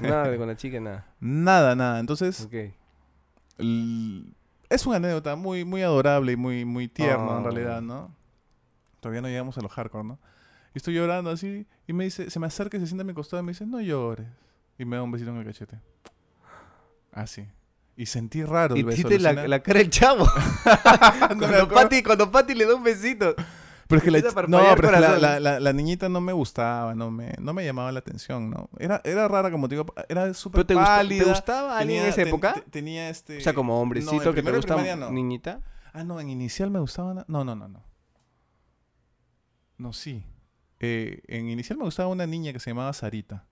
Nada con la chica, nada. Nada, nada. Entonces, Ok. Es una anécdota muy, muy adorable y muy, muy tierna Oh. en realidad, ¿no? Todavía no llegamos a los hardcore, ¿no? Y estoy llorando así y me dice, se me acerca y se sienta a mi costado y me dice, no llores. Y me da un besito en el cachete. Así. Y sentí raro el Y beso. hiciste la, cara del chavo. No cuando. Pati, cuando Pati le da un besito. Pero es que la, no, pero es que la, corazón. la- la- la niñita no me gustaba, no me, no me llamaba la atención, ¿no? Era, era rara, como te digo, era súper ¿Pero te, gustó- pálida. ¿te gustaba alguien en esa ten- época? te- tenía este... o sea, como No, hombrecito que te primero de gusta primaria no. niñita. Ah, no, en inicial me gustaba... No, no, no, no. No, sí. Eh, en inicial me gustaba una niña que se llamaba Sarita.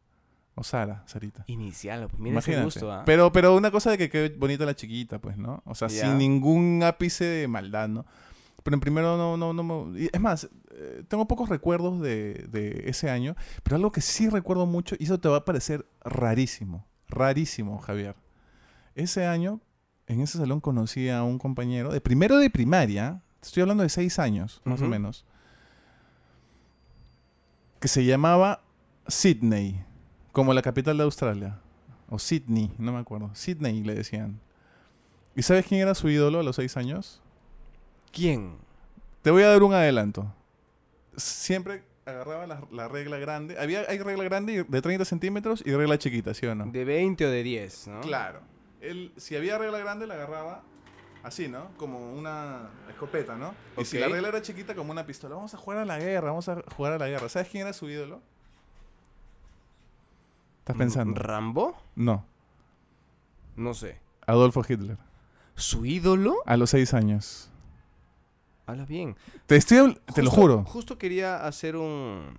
O Sara, Sarita. Inicial, pues mira ese Imagínate. gusto, ¿ah? pero, pero una cosa de que quede bonita la chiquita, pues, ¿no? O sea, sin ningún ápice de maldad, ¿no? Pero en primero no, no, no me... y Es más, eh, tengo pocos recuerdos de, de ese año, pero algo que sí recuerdo mucho, y eso te va a parecer rarísimo, rarísimo, Javier. Ese año, en ese salón conocí a un compañero de primero de primaria, estoy hablando de seis años, más o menos, que se llamaba Sydney, como la capital de Australia. O Sydney, no me acuerdo. Sydney le decían. ¿Y sabes quién era su ídolo a los seis años? ¿Quién? Te voy a dar un adelanto. Siempre agarraba la, la regla grande. Había, hay regla grande de 30 centímetros y regla chiquita, ¿sí o no? ¿De 20 o de 10, no? Claro. Él, si había regla grande, la agarraba así, ¿no? Como una escopeta, ¿no? Y si la regla era chiquita, como una pistola. Vamos a jugar a la guerra, vamos a jugar a la guerra. ¿Sabes quién era su ídolo? ¿Estás pensando? ¿Rambo? No. No sé. Adolfo Hitler. ¿Su ídolo? A los seis años. Habla bien. Te estoy... te lo juro. Justo quería hacer un,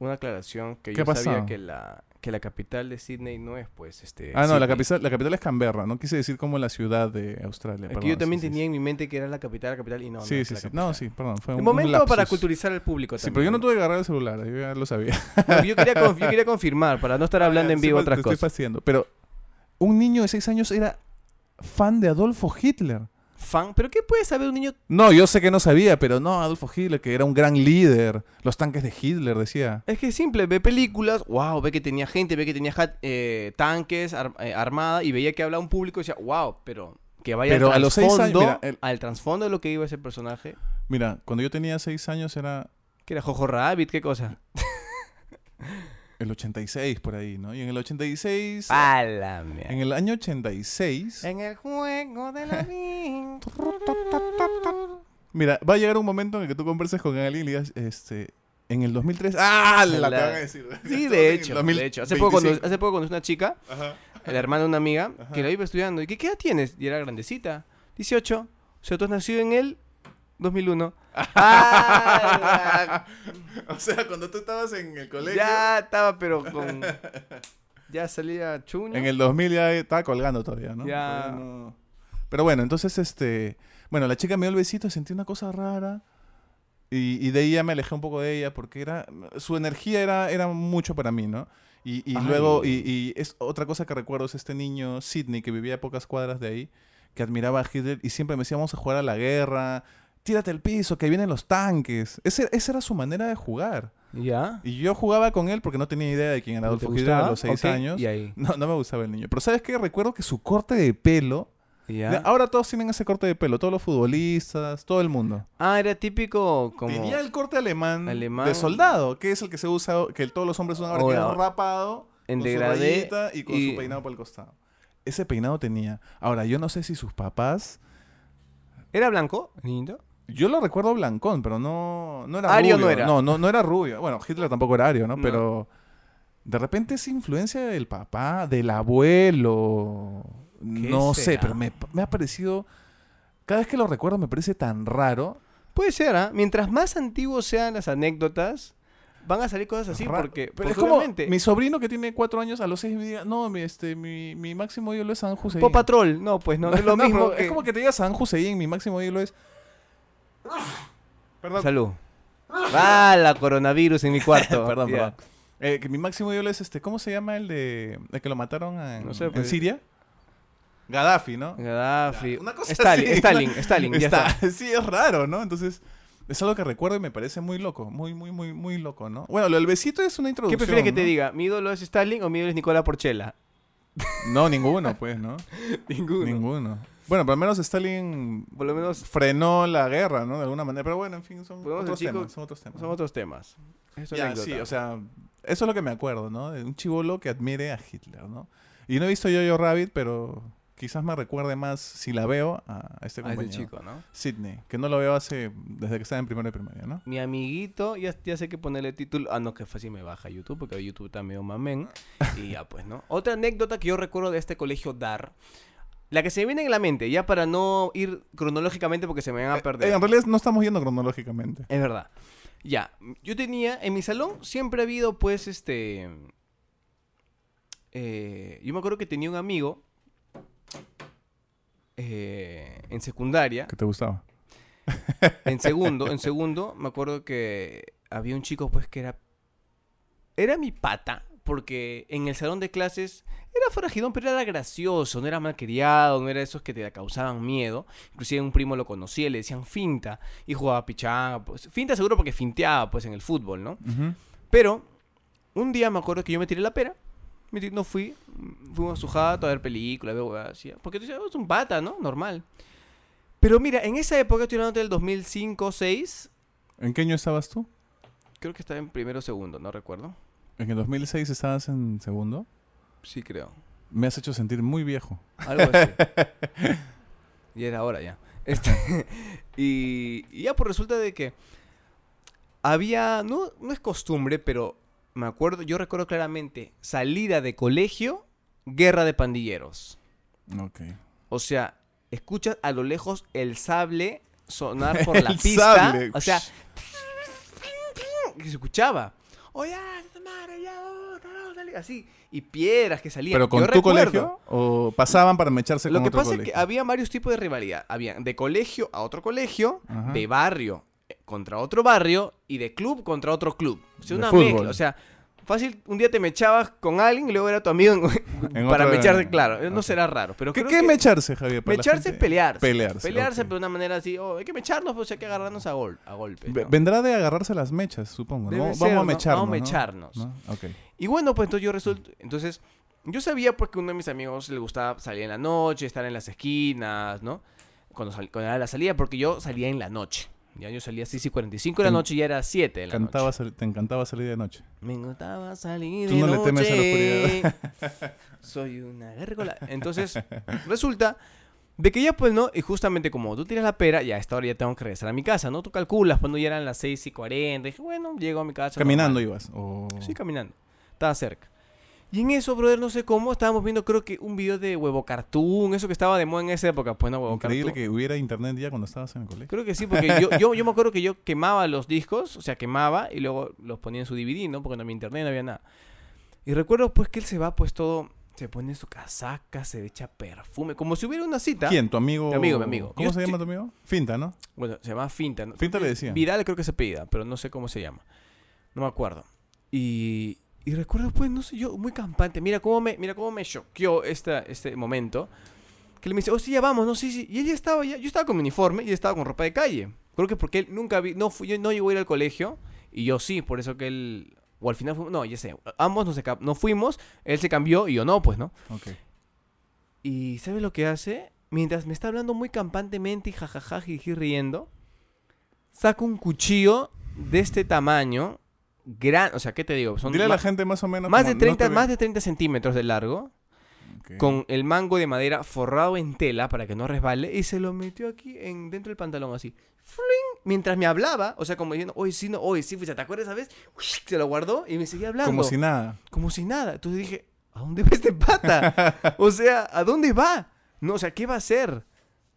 una aclaración que ¿Qué yo sabía que la, que la capital de Sydney no es, pues, este... Ah, no, la capital, la capital es Canberra. No quise decir como la ciudad de Australia. Es que yo también sí, tenía sí. en mi mente que era la capital, la capital, y no, no Sí, es sí, sí. No, sí, perdón. Fue un, momento para culturizar al público Sí, pero yo no tuve que agarrar el celular. Yo ya lo sabía. No, yo, quería conf- yo quería confirmar, para no estar hablando en vivo otras te estoy cosas. fastidiando. Pero un niño de seis años era fan de Adolfo Hitler. Fan, ¿pero qué puede saber un niño? No, yo sé que no sabía, pero no, Adolfo Hitler, que era un gran líder. Los tanques de Hitler, decía. Es que es simple, ve películas, wow, ve que tenía gente, ve que tenía eh, tanques, ar- eh, armada, y veía que hablaba un público y decía, wow, pero que vaya Pero al trasfondo, el- al trasfondo de lo que iba ese personaje, Mira, cuando yo tenía seis años era que era Jojo Rabbit, qué cosa. el 86 por ahí, ¿no? Y en el 86... A la mierda. En el año 86... En el juego de la vida. Mira, va a llegar un momento en el que tú converses con alguien y le digas, este... En el 2003... ¡Ah! La, La- te van a decir. Sí, de hecho, de hecho. Hace poco, cuando, 2025. hace poco conocí una chica, Ajá. la hermana de una amiga, Ajá. que la iba estudiando. ¿Y qué, qué edad tienes? Y era grandecita. 18. O sea, tú has nacido en el 2001. ¡Ah! O sea, cuando tú estabas en el colegio... ya estaba, pero con... Ya salía chuño. En el 2000 ya estaba colgando todavía, ¿no? Ya. Todavía no- Pero bueno, entonces, este... Bueno, la chica me dio el besito, sentí una cosa rara. Y, y de ahí ya me alejé un poco de ella porque era... Su energía era, era mucho para mí, ¿no? Y, y luego... Y, y es otra cosa que recuerdo es este niño, Sidney, que vivía a pocas cuadras de ahí, que admiraba a Hitler y siempre me decía, vamos a jugar a la guerra, tírate el piso, que vienen los tanques. Ese- esa era su manera de jugar. ¿Ya? Y yo jugaba con él porque no tenía idea de quién era ¿No te Adolfo Hitler a los seis años. Y ahí. No, no me gustaba el niño. Pero ¿sabes qué? Recuerdo que su corte de pelo... ¿Ya? Ahora todos tienen ese corte de pelo. Todos los futbolistas, todo el mundo. Ah, era típico como... Tenía el corte alemán, Alemán. de soldado, que es el que se usa, que todos los hombres usan ahora, que es rapado, en con degradé su rayita y con y- su peinado por el costado. Ese peinado tenía. Ahora, yo no sé si sus papás... ¿Era blanco? ¿Niño? Yo lo recuerdo blancón, pero no, no era Ario rubio. no era. No, no, no era rubio. Bueno, Hitler tampoco era ario, ¿no? No. Pero de repente esa influencia del papá, del abuelo, no sé, pero me, me ha parecido... Cada vez que lo recuerdo me parece tan raro. Puede ser, ¿ah? Mientras más antiguos sean las anécdotas, van a salir cosas así porque... Pero es como mi sobrino que tiene cuatro años a los seis me diga, no, mi, este, mi, mi máximo ídolo es San Hussein. Paw Patrol, no, pues no, es lo No, mismo que... Es como que te diga San Hussein, mi máximo ídolo es... Perdón, Salud. Ah, la coronavirus en mi cuarto. perdón, perdón. Eh, que mi máximo ídolo es este, ¿cómo se llama el de el que lo mataron en, No sé, en pues. Siria? Gaddafi, ¿no? Gaddafi. Una cosa Stalin, así, Stalin, una- Stalin, ya Está- está. Sí, es raro, ¿no? Entonces, es algo que recuerdo y me parece muy loco, muy, muy, muy, muy loco, ¿no? Bueno, lo del besito es una ¿Qué introducción. prefieres que te diga? ¿Mi ídolo es Stalin o mi ídolo es Nicola Porchela? No, ninguno, pues, ¿no? Ninguno. Ninguno. Bueno, pero al menos Stalin Por lo menos frenó la guerra, ¿no? De alguna manera. Pero bueno, en fin, son otros decir, temas. Son otros temas. son otros temas. Es Ya, sí, o sea, eso es lo que me acuerdo, ¿no? De un chivolo que admire a Hitler, ¿no? Y no he visto Yo-Yo Rabbit, pero quizás me recuerde más si la veo a este ese compañero. chico, ¿no? Sydney, que no lo veo hace desde que estaba en primero de primaria, ¿no? Mi amiguito, ya, ya sé que ponerle título. Ah, no, que fácil me baja YouTube, porque YouTube medio mamén. Y ya, pues, ¿no? Otra anécdota que yo recuerdo de este colegio DAR. La que se me viene en la mente, ya para no ir cronológicamente porque se me van a perder. Eh, en realidad no estamos yendo cronológicamente. Es verdad. Ya, yo tenía, en mi salón siempre ha habido, pues, este... eh, yo me acuerdo que tenía un amigo eh, en secundaria. ¿Qué te gustaba? En segundo, en segundo, me acuerdo que había un chico, pues, que era. Era mi pata, porque en el salón de clases era forajidón, pero era gracioso, no era malcriado, no era esos que te causaban miedo. Inclusive un primo lo conocía, le decían finta, y jugaba pichanga. Pues, finta seguro porque finteaba, pues, en el fútbol, ¿no? Pero, un día me acuerdo que yo me tiré la pera. No fui. Fuimos a su jato a ver películas, ver huevadas así. Porque tú dices, "Oh, es un pata, ¿no? Normal. Pero mira, en esa época, estoy hablando del 2005, 6. ¿En qué año estabas tú? Creo que estaba en primero o segundo, no recuerdo. ¿En el 2006 estabas en segundo? Sí, creo. Me has hecho sentir muy viejo. Algo así. y era hora ya. Este, y, y ya, pues resulta de que había, no, no es costumbre, pero me acuerdo, yo recuerdo claramente, salida de colegio, guerra de pandilleros. Ok. O sea, escuchas a lo lejos el sable sonar por la El pista. sable. O sea, que se escuchaba. Oye, esta madre, ya, oh, no, dale", así. Y piedras que salían. ¿Pero con Yo tu recuerdo. colegio? ¿O pasaban para mecharse Lo con que otro pasa colegio? es que había varios tipos de rivalidad. Había de colegio a otro colegio, Ajá. de barrio eh, contra otro barrio y de club contra otro club. O sea, De una fútbol. mezcla. O sea, fácil, un día te mechabas con alguien y luego era tu amigo en- En para mecharse, claro. No será raro. Pero ¿Qué, creo qué que mecharse, Javier? para la mecharse es gente? pelearse. Pelearse, Pelearse, ok. pero de una manera así, oh, hay que mecharnos, pues hay que agarrarnos a, gol, a. Ve- ¿no? Vendrá de agarrarse las mechas, supongo. ¿no? Debe Vamos ser, a ¿no? mecharnos. Vamos a ¿no? mecharnos. ¿No? Ok. Y bueno, pues entonces yo resulto. Entonces, yo sabía porque uno de mis amigos le gustaba salir en la noche, estar en las esquinas, ¿no? Cuando, sal- cuando era la salida, porque yo salía en la noche. Ya yo salía a 6 y 45 de la noche y ya era 7 de la Cantaba noche. sal- te encantaba salir de noche. Me encantaba salir Tú de no le temes a la noche. Soy una gárgola. Entonces, resulta de que ya pues no, y justamente como tú tiras la pera, ya a esta hora ya tengo que regresar a mi casa, ¿no? Tú calculas cuando ya eran las 6 y 40. Dije, bueno, llego a mi casa. Caminando normal. ibas. o- Sí, caminando. Estaba cerca. Y en eso, brother, no sé cómo, estábamos viendo creo que un video de Huevo Cartoon, eso que estaba de moda en esa época, pues no, Huevo Increíble Cartoon. que hubiera internet ya cuando estabas en el colegio. Creo que sí, porque yo, yo, yo me acuerdo que yo quemaba los discos, o sea, quemaba y luego los ponía en su DVD, ¿no? Porque no había internet, no había nada. Y recuerdo pues que él se va pues todo, se pone su casaca, se echa perfume, como si hubiera una cita. ¿Quién? ¿Tu amigo? Mi amigo, mi amigo. ¿Cómo Yo se estoy- llama tu amigo? Finta, ¿no? Bueno, se llama Finta. ¿no? Finta le decía. Vidal creo que se pida, pero no sé cómo se llama. No me acuerdo. Y, y recuerdo, pues, no sé, yo muy campante. Mira cómo me, mira cómo me choqueó esta, este momento. Que él me dice, oh, sí, ya vamos, no, sí, sí. Y él ya estaba, ya, yo estaba con mi uniforme y él estaba con ropa de calle. Creo que porque él nunca vi, no, fui, no llegó a ir al colegio y yo sí, por eso que él, o al final, fuimos- no, ya sé, ambos no, se, no fuimos, él se cambió y yo no, pues, ¿no? Ok. Y ¿sabe lo que hace? Mientras me está hablando muy campantemente y jajaja, jiji, riendo, saca un cuchillo de este tamaño, gran, o sea, ¿qué te digo? Son Dile a la gente más o menos. más de no 30, te ve- más de 30 centímetros de largo, con el mango de madera forrado en tela para que no resbale, y se lo metió aquí en, dentro del pantalón así. ¡Fling! Mientras me hablaba, o sea, como diciendo, hoy sí, no, hoy sí, pues, ¿te acuerdas, sabes? Se lo guardó y me seguía hablando. Como si nada. Como si nada. Entonces dije, ¿a dónde va este pata? o sea, ¿a dónde va? No, o sea, ¿qué va a hacer?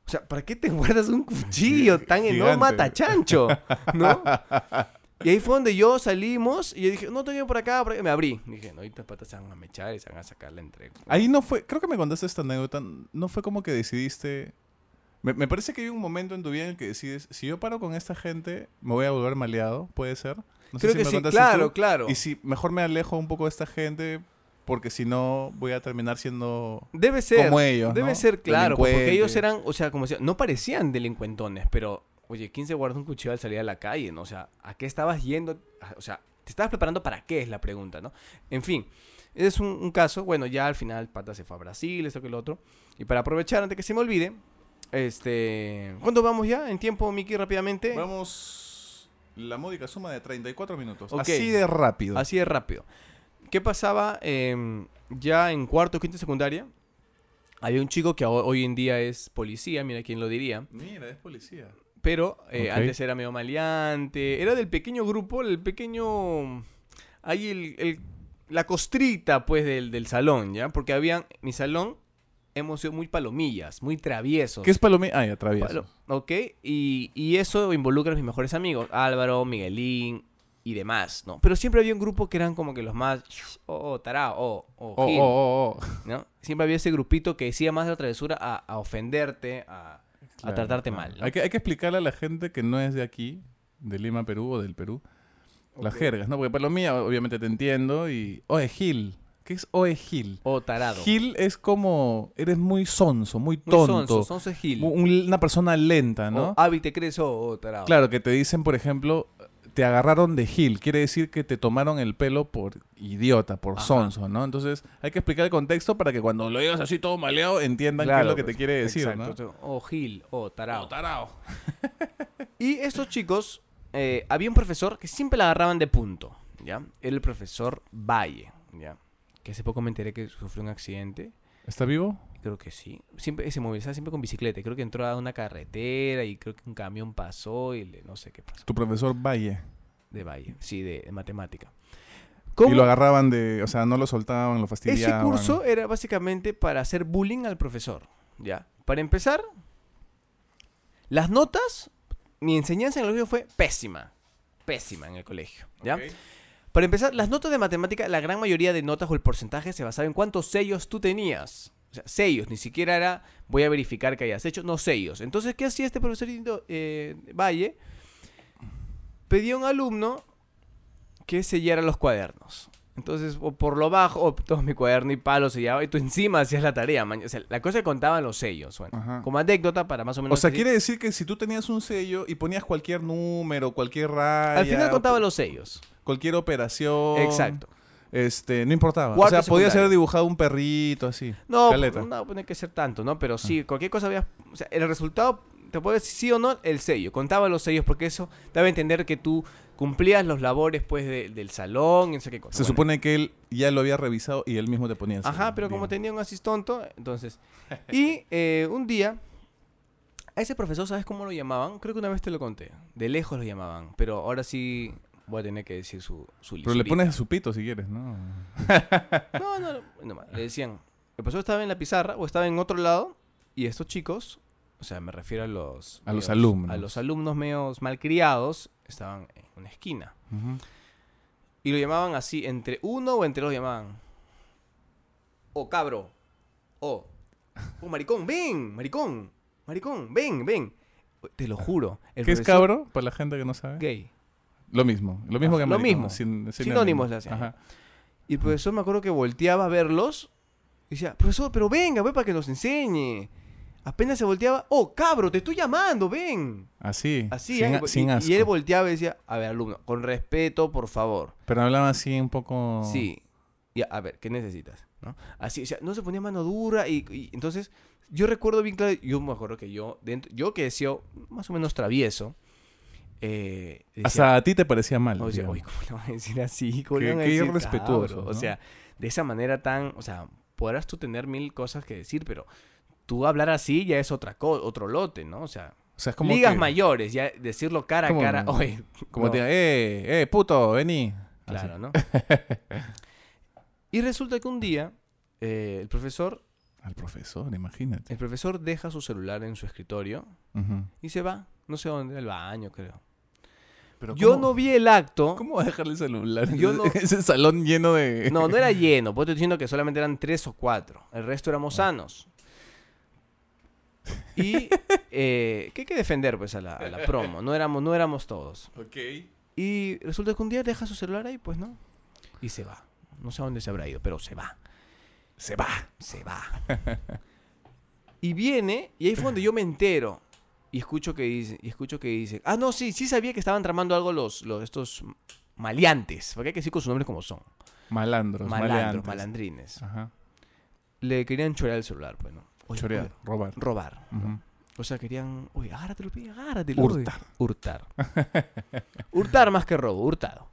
O sea, ¿para qué te guardas un cuchillo tan enorme chancho? ¿No? Y ahí fue donde yo salimos y yo dije, no, tengo por acá, por acá. Me abrí. Dije, no, ahorita patas se van a mechar y se van a sacar la entrega. Ahí no fue, creo que me contaste esta anécdota, no fue como que decidiste... Me, me parece que hay un momento en tu vida en el que decides, si yo paro con esta gente, me voy a volver maleado, ¿puede ser? No sé Creo si que me sí, contaste claro, tú. claro. Y si mejor me alejo un poco de esta gente, porque si no voy a terminar siendo... Debe ser. como ellos, Debe ¿no? ser, claro. Porque ellos eran, o sea, como decía, no parecían delincuentones, pero, oye, ¿quién se guarda un cuchillo al salir a la calle? ¿no? O sea, ¿a qué estabas yendo? Ah, O sea, ¿te estabas preparando para qué es la pregunta, ¿no? En fin, es un, un caso, bueno, ya al final Pata se fue a Brasil, esto que lo otro. Y para aprovechar, antes que se me olvide, este... ¿Cuánto vamos ya en tiempo, Miki, rápidamente? Vamos la módica suma de 34 minutos. Así de rápido. Así de rápido. ¿Qué pasaba em, ya en cuarto quinto secundaria? Había un chico que ho- hoy en día es policía, mira quién lo diría. Mira, es policía. Pero eh, antes era medio maleante. Era del pequeño grupo, el pequeño. Ahí el, el- la costrita, pues, del, del salón, ¿ya? Porque habían. Mi salón hemos sido muy palomillas, muy traviesos. ¿Qué es palomilla? Ah, ya, travieso. Palo- ok, y, y eso involucra a mis mejores amigos, Álvaro, Miguelín y demás, ¿no? Pero siempre había un grupo que eran como que los más, oh, oh tarao, oh, oh, Oh, Gil", oh, oh, oh. ¿no? Siempre había ese grupito que decía más de la travesura a, a ofenderte, a, Claro, tratarte claro. mal. ¿no? Hay, que, hay que explicarle a la gente que no es de aquí, de Lima, Perú o del Perú, las jergas, ¿no? Porque para lo mío, obviamente te entiendo. Y. Oe, Gil. ¿Qué es Oe Gil? O tarado. Gil es como. Eres muy sonso, muy Muy tonto. sonso, sonso es Gil. un- una persona lenta, ¿no? O Avi te crees o tarado. Claro, que te dicen, por ejemplo, te agarraron de Gil. Quiere decir que te tomaron el pelo por idiota, por Ajá. sonso, ¿no? Entonces hay que explicar el contexto para que cuando lo digas así todo maleado entiendan qué es lo que te pues, quiere decir, exacto. O Gil, o tarado. ¿no? Tarao. Y estos chicos, eh, había un profesor que siempre la agarraban de punto, ¿ya? Era el profesor Valle, ¿ya? Que hace poco me enteré que sufrió un accidente. ¿Está vivo? Creo que sí. Siempre se movilizaba siempre con bicicleta. Creo que entró a una carretera y creo que un camión pasó y le- no sé qué pasó. Tu profesor Valle. De Valle, sí, de, de matemática. Y lo agarraban de, o sea, no lo soltaban, lo Ese fastidiaban. curso era básicamente para hacer bullying al profesor, ¿ya? Para empezar, las notas, mi enseñanza en el colegio fue pésima. Pésima en el colegio, ¿ya? Para empezar, las notas de matemática, la gran mayoría de notas o el porcentaje se basaba en cuántos sellos tú tenías. O sea, sellos, ni siquiera era voy a verificar que hayas hecho, no sellos. Entonces, ¿qué hacía este profesorito eh, Valle? Pedía a un alumno que sellara los cuadernos. Entonces, o por lo bajo, o todo mi cuaderno y palo sellaba, y tú encima hacías la tarea. man. O sea, la cosa que contaban los sellos. Bueno, Ajá. como anécdota para más o O menos. sea, decir- quiere decir que si tú tenías un sello y ponías cualquier número, cualquier raya, Al final contaban los sellos. cualquier operación, Exacto. Este, no importaba. Cuarto o sea, podía secundario. ser dibujado un perrito así. No, caleta. no tiene que ser tanto, ¿no? Pero sí, cualquier cosa había... O sea, el resultado, te puedo decir sí o no, el sello. Contaba los sellos porque eso daba a entender que tú cumplías los labores, pues, de- del salón y no sé qué cosa. Se Bueno, supone que él ya lo había revisado y él mismo te ponía el Ajá, pero como tenía un asís tonto, entonces... Y eh, un día, a ese profesor, ¿sabes cómo lo llamaban? Creo que una vez te lo conté. De lejos lo llamaban, pero ahora sí voy a tener que decir su, su Pero le pones su pito si quieres, ¿no? No, no, no, no más. Le decían, el profesor estaba en la pizarra o estaba en otro lado y estos chicos, o sea, me refiero a los... A los alumnos. A los alumnos medios malcriados, estaban en una esquina. Y lo llamaban así, entre uno o entre dos llamaban. Oh, cabro. Oh. Oh, maricón, ven, maricón. Maricón, ven, ven. Te lo juro. el ¿Qué es cabro? Para la gente que no sabe. Gay. Lo mismo. Lo mismo Ah, que lo mismo. sin- Sinónimos le hacían. Ajá. Y el profesor me acuerdo que volteaba a verlos y decía, profesor, pero venga, ve para que nos enseñe. Apenas se volteaba, oh, cabro, te estoy llamando, ven. Así. Así, sin, ¿eh? Y- sin y, asco. él volteaba y decía, a ver, alumno, con respeto, por favor. Pero hablaba así un poco... Sí. Ya, a ver, ¿qué necesitas? ¿No? Así, o sea, no se ponía mano dura y, y entonces yo recuerdo bien claro, yo me acuerdo que yo, dentro, yo que decía más o menos travieso, eh, decía, Hasta a ti te parecía mal. o sea, oye, ¿cómo le van a decir así? ¿Cómo Qué- qué irrespetuoso? O sea, de esa manera tan, o sea, podrás tú tener mil cosas que decir, pero tú hablar así ya es otra co- otro lote, ¿no? O sea, O sea, es como ligas que- mayores, ya decirlo cara a ¿Cómo cara, oye, Como no, te diga, eh, eh, puto, vení. Así. claro, ¿no? y resulta que un día eh, el profesor, Al profesor, imagínate. el profesor deja su celular en su escritorio y se va, no sé dónde, al baño, creo. Pero Yo ¿cómo- no vi el acto. ¿Cómo va a dejarle el celular? Yo no- Ese salón lleno de... No, no era lleno, pues estoy diciendo que solamente eran tres o cuatro. El resto éramos sanos. Y eh, que hay que defender pues a la, a la promo. No éramos, no éramos todos. Ok. Y resulta que un día deja su celular ahí, pues no. Y se va. No sé a dónde se habrá ido, pero se va. Se va. Se va. Y viene, y ahí fue donde yo me entero. Y escucho que dice, y escucho que dice, ah, no, sí, sí sabía que estaban tramando algo los, los estos maleantes, porque hay que decir con sus nombres como son. Malandros, Malandros, maleantes. malandrines. Ajá. Le querían chorear el celular, pues, ¿no? Oye, Chorear, oye, robar. robar. O sea, querían, oye, agárratelo, pi, agárratelo. oye". Hurtar. Hurtar. hurtar más que robo, hurtado.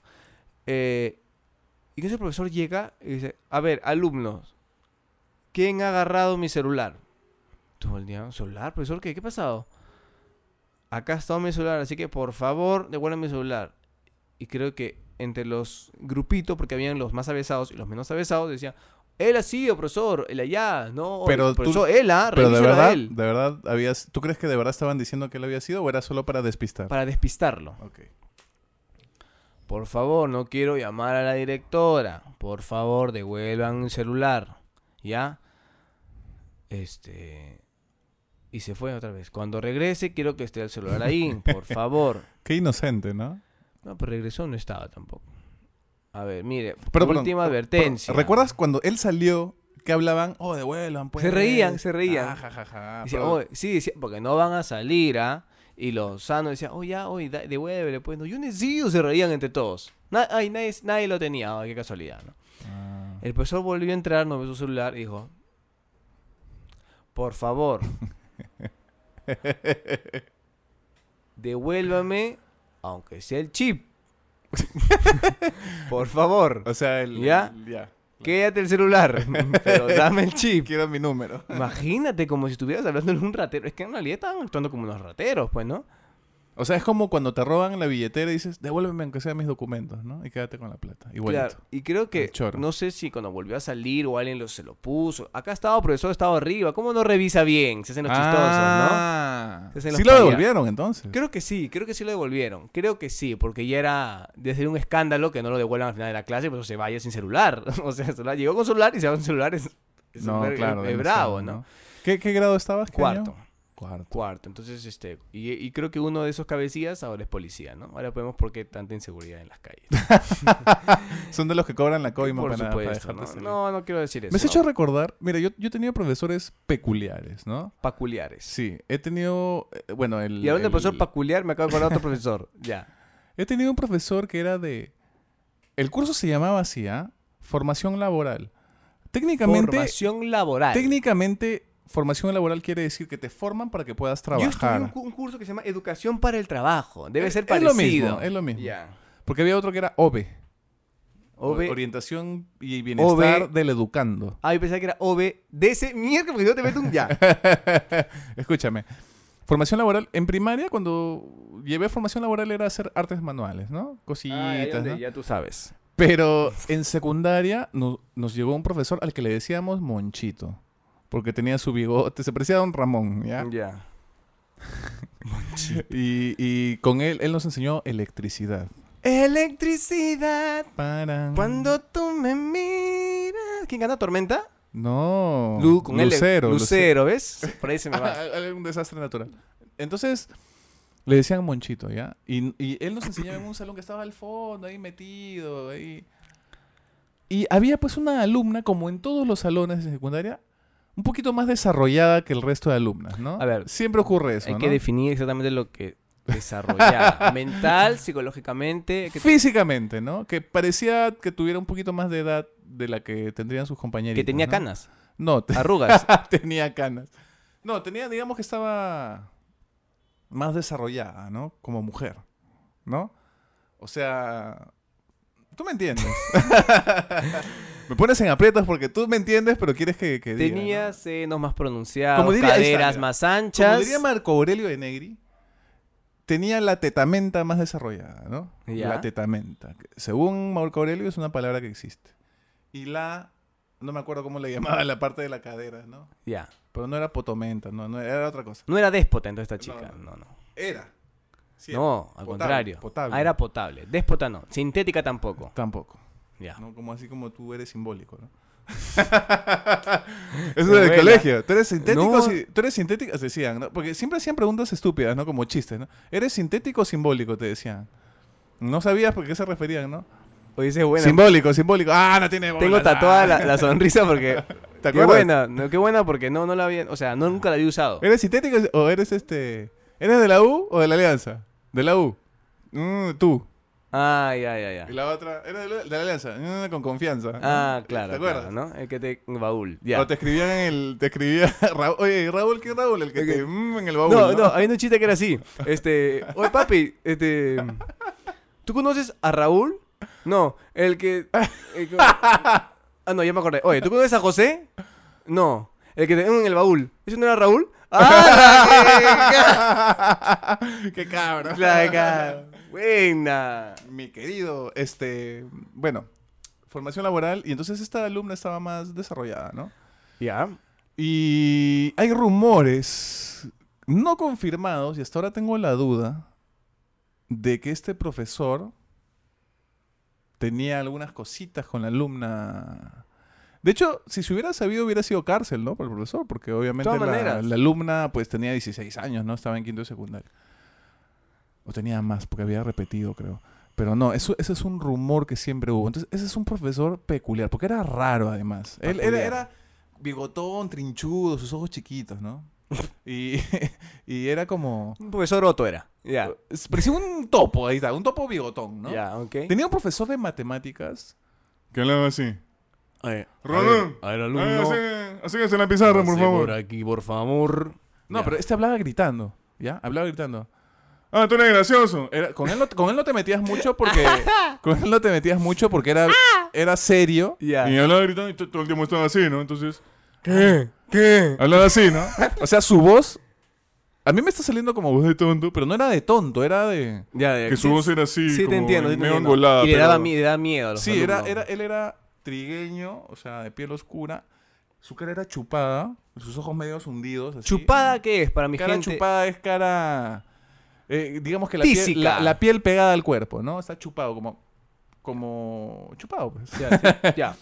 Eh, y que ese profesor llega y dice, a ver, alumnos, ¿quién ha agarrado mi celular? Todo el día, ¿celular, profesor? ¿Qué? ¿Qué ha pasado? Acá está mi celular, así que por favor, devuelvan mi celular. Y creo que entre los grupitos, porque habían los más avesados y los menos avesados, decían, él ha sido, profesor, él allá, no, Pero tú- profesor, él, ah, Pero de verdad, él", de verdad, habías... ¿Tú crees que de verdad estaban diciendo que él había sido o era solo para despistar? para despistarlo. Ok. Por favor, no quiero llamar a la directora. Por favor, devuelvan el celular. ¿Ya? Este. Y se fue otra vez. Cuando regrese, quiero que esté el celular ahí, por favor. Qué inocente, ¿no? No, pero regresó, no estaba tampoco. A ver, mire, Pero, perdón, última pero- advertencia. ¿Recuerdas cuando él salió que hablaban, oh, devuelvan, pues? Se reían, se reían. Ah, ja, ja, ja. Decía, Pero- "Oh", sí, decía, porque no van a salir, ¿ah? Y los sanos decían, oh, ya, oye, da- devuélvele, pues. No, yo necesito, se reían entre todos. Na- ay, nadie, nadie lo tenía, qué casualidad, ¿no? Ah. El profesor volvió a entrar, no ve su celular y dijo, por favor, devuélvame, aunque sea el chip. por favor, O sea, el... ¿Ya? el- ya. quédate el celular, pero dame el chip. Quiero mi número. Imagínate como si estuvieras hablando de un ratero. Es que en realidad estaban actuando como unos rateros, pues, ¿no? O sea, es como cuando te roban la billetera y dices, devuélveme aunque sea mis documentos, ¿no? Y quédate con la plata. Igualito. Claro, y creo que, no sé si cuando volvió a salir o alguien lo, se lo puso. Acá estaba, profesor, estaba arriba. ¿Cómo no revisa bien? Se hacen los chistosos, ¿no? Ah, Se hacen los Sí lo devolvieron entonces. Creo que sí, creo que sí lo devolvieron. Creo que sí, porque ya era de ser un escándalo que no lo devuelvan al final de la clase, pues se vaya sin celular. o sea, celular llegó con celular y se va con celular. Es, es No, claro. es bravo, ¿no? ¿Qué, qué grado estabas? ¿Qué Cuarto. año? Cuarto. Cuarto. Entonces, este, y, y creo que uno de esos cabecillas ahora es policía, ¿no? Ahora podemos por qué tanta inseguridad en las calles. Son de los que cobran la coima por para, para supuesto, dejarte ¿no? No, no quiero decir eso. Me has hecho recordar, mira, yo, yo he tenido profesores peculiares, ¿no? peculiares. Sí, he tenido, eh, bueno, el... Y hablando de profesor peculiar, me acabo de acordar de otro profesor. Ya. He tenido un profesor que era de... El curso se llamaba así, ¿ah? Formación laboral. Técnicamente, Formación laboral. técnicamente, formación laboral quiere decir que te forman para que puedas Yo estudié trabajar. un, cu- un curso que se llama Educación para el Trabajo. Debe Es- ser es parecido. lo mismo, es lo mismo. Ya. Porque había otro que era OBE. OB. Orientación y bienestar del educando. Ah, yo pensaba que era OBDC. Mierda, porque no te meto un ya. Escúchame. Formación laboral. En primaria, cuando llevé formación laboral era hacer artes manuales, ¿no? Ah, Cositas, ¿no? Ya tú sabes. Pero en secundaria no- nos llegó un profesor al que le decíamos Monchito. Porque tenía su bigote, se parecía a Don Ramón, ¿ya? Ya. Y, y con él, él nos enseñó electricidad. Electricidad. Paran. Cuando tú me miras. ¿Quién gana Tormenta? No. Lu- con L. Lucero. Lucero, ¿ves? Por ahí se me va. un desastre natural. Entonces, le decían Monchito, ¿ya? Y, y él nos enseñaba en un salón que estaba al fondo, ahí metido, ahí. Y había pues una alumna, como en todos los salones de secundaria, un poquito más desarrollada que el resto de alumnas, ¿no? A ver, Siempre ocurre eso, Hay ¿no? que definir exactamente lo que desarrollar. Mental, psicológicamente. que- Físicamente, ¿no? Que parecía que tuviera un poquito más de edad de la que tendrían sus compañeros. que tenía canas, No, te- arrugas. tenía canas. No, tenía, digamos que estaba más desarrollada, ¿no? Como mujer, ¿no? O sea, tú me entiendes. Me pones en aprietos porque tú me entiendes, pero quieres que, que diga, ¿no? Tenía senos más pronunciados, Como diría- caderas más Como anchas. diría Marco Aurelio de Negri, tenía la tetamenta más desarrollada, ¿no? Ya. La tetamenta. Según Marco Aurelio es una palabra que existe. Y la, no me acuerdo cómo le llamaba la parte de la cadera, ¿no? Ya. Pero no era potomenta, no, no era otra cosa. No era déspota entonces esta chica. No, No, no. Era. Sí, No, al potable, contrario. potable. Ah, era potable. Déspota no. Sintética tampoco. Tampoco. Ya. ¿no? Como así como tú eres simbólico, ¿no? Eso del colegio. ¿Tú eres sintético? No. ¿Tú eres sintético? Decían, ¿no? Porque siempre hacían preguntas estúpidas, ¿no? Como chistes, ¿no? ¿Eres sintético o simbólico? Te decían. No sabías por qué se referían, ¿no? Oye, esa es buena. Simbólico, simbólico. Ah, no tiene Tengo bolas. tatuada la, la sonrisa porque. ¿Te qué buena. No, qué buena porque no, no la había. O sea, no, nunca la había usado. ¿Eres sintético o eres este... ¿Eres de la U o de la Alianza? De la U. Mm, tú. Ah, ya, ya, ya. Y la otra, ¿eres de la, de la Alianza? Mm, con confianza. Ah, claro. ¿Te acuerdas? claro, ¿no? El que te. Baúl. Ya. O te escribían en el... Te escribía... Raúl, oye, Raúl, ¿qué Raúl? El que te... mm, en el baúl, No, no, hay un chiste que era así. Este, oye papi, este, ¿tú conoces a Raúl? No, el que, el que- ah, no, ya me acordé. Oye, ¿tú conoces a José? No, el que te en el baúl. ¿Ese no era Raúl? ¡Ah! ¡Qué cabrón! la ca- Buena. Mi querido, este... Bueno, formación laboral. Y entonces esta alumna estaba más desarrollada, ¿no? Ya. Y hay rumores no confirmados, y hasta ahora tengo la duda, de que este profesor tenía algunas cositas con la alumna De hecho, si se hubiera sabido, hubiera sido cárcel, ¿no? Por el profesor, porque obviamente la alumna pues tenía 16 años, ¿no? Estaba en quinto de secundaria. O tenía más, porque había repetido, creo. Pero no, eso, ese es un rumor que siempre hubo. Entonces, ese es un profesor peculiar, porque era raro además. Él, era bigotón, trinchudo, sus ojos chiquitos, ¿no? y, y era como... Un profesor Otto era. Ya. Parecía un topo, ahí está, un topo bigotón, ¿no? Ya, ok. Tenía un profesor de matemáticas que hablaba así. A ver, Rolón. A ver, alumno. así- Así en la pizarra, por favor. Por aquí, por favor. No, Ya. pero este hablaba gritando, ¿ya? Hablaba gritando. Ah, tú eres gracioso. Era- con, él no, con él no te metías mucho porque... con él no te metías mucho porque era, era serio. Ya. Y hablaba gritando y to- todo el tiempo estaba así, ¿no? Entonces, ¿Qué? ¿Qué? hablaba así, ¿no? O sea, su voz... A mí me está saliendo como voz de tonto, pero no era de tonto, era de... Ya, ya. Que su voz era así, Sí, te como entiendo. te medio entiendo. engolada. Y le daba, mi- le daba miedo a los Sí, era, era, él era trigueño, o sea, de piel oscura. Su cara era chupada, sus ojos medios hundidos. así. ¿Chupada qué es para mi cara gente? chupada es cara. Eh, digamos que la piel, la, la piel pegada al cuerpo, ¿no? Está chupado, como. Como. Chupado, pues. Ya, sí, ya.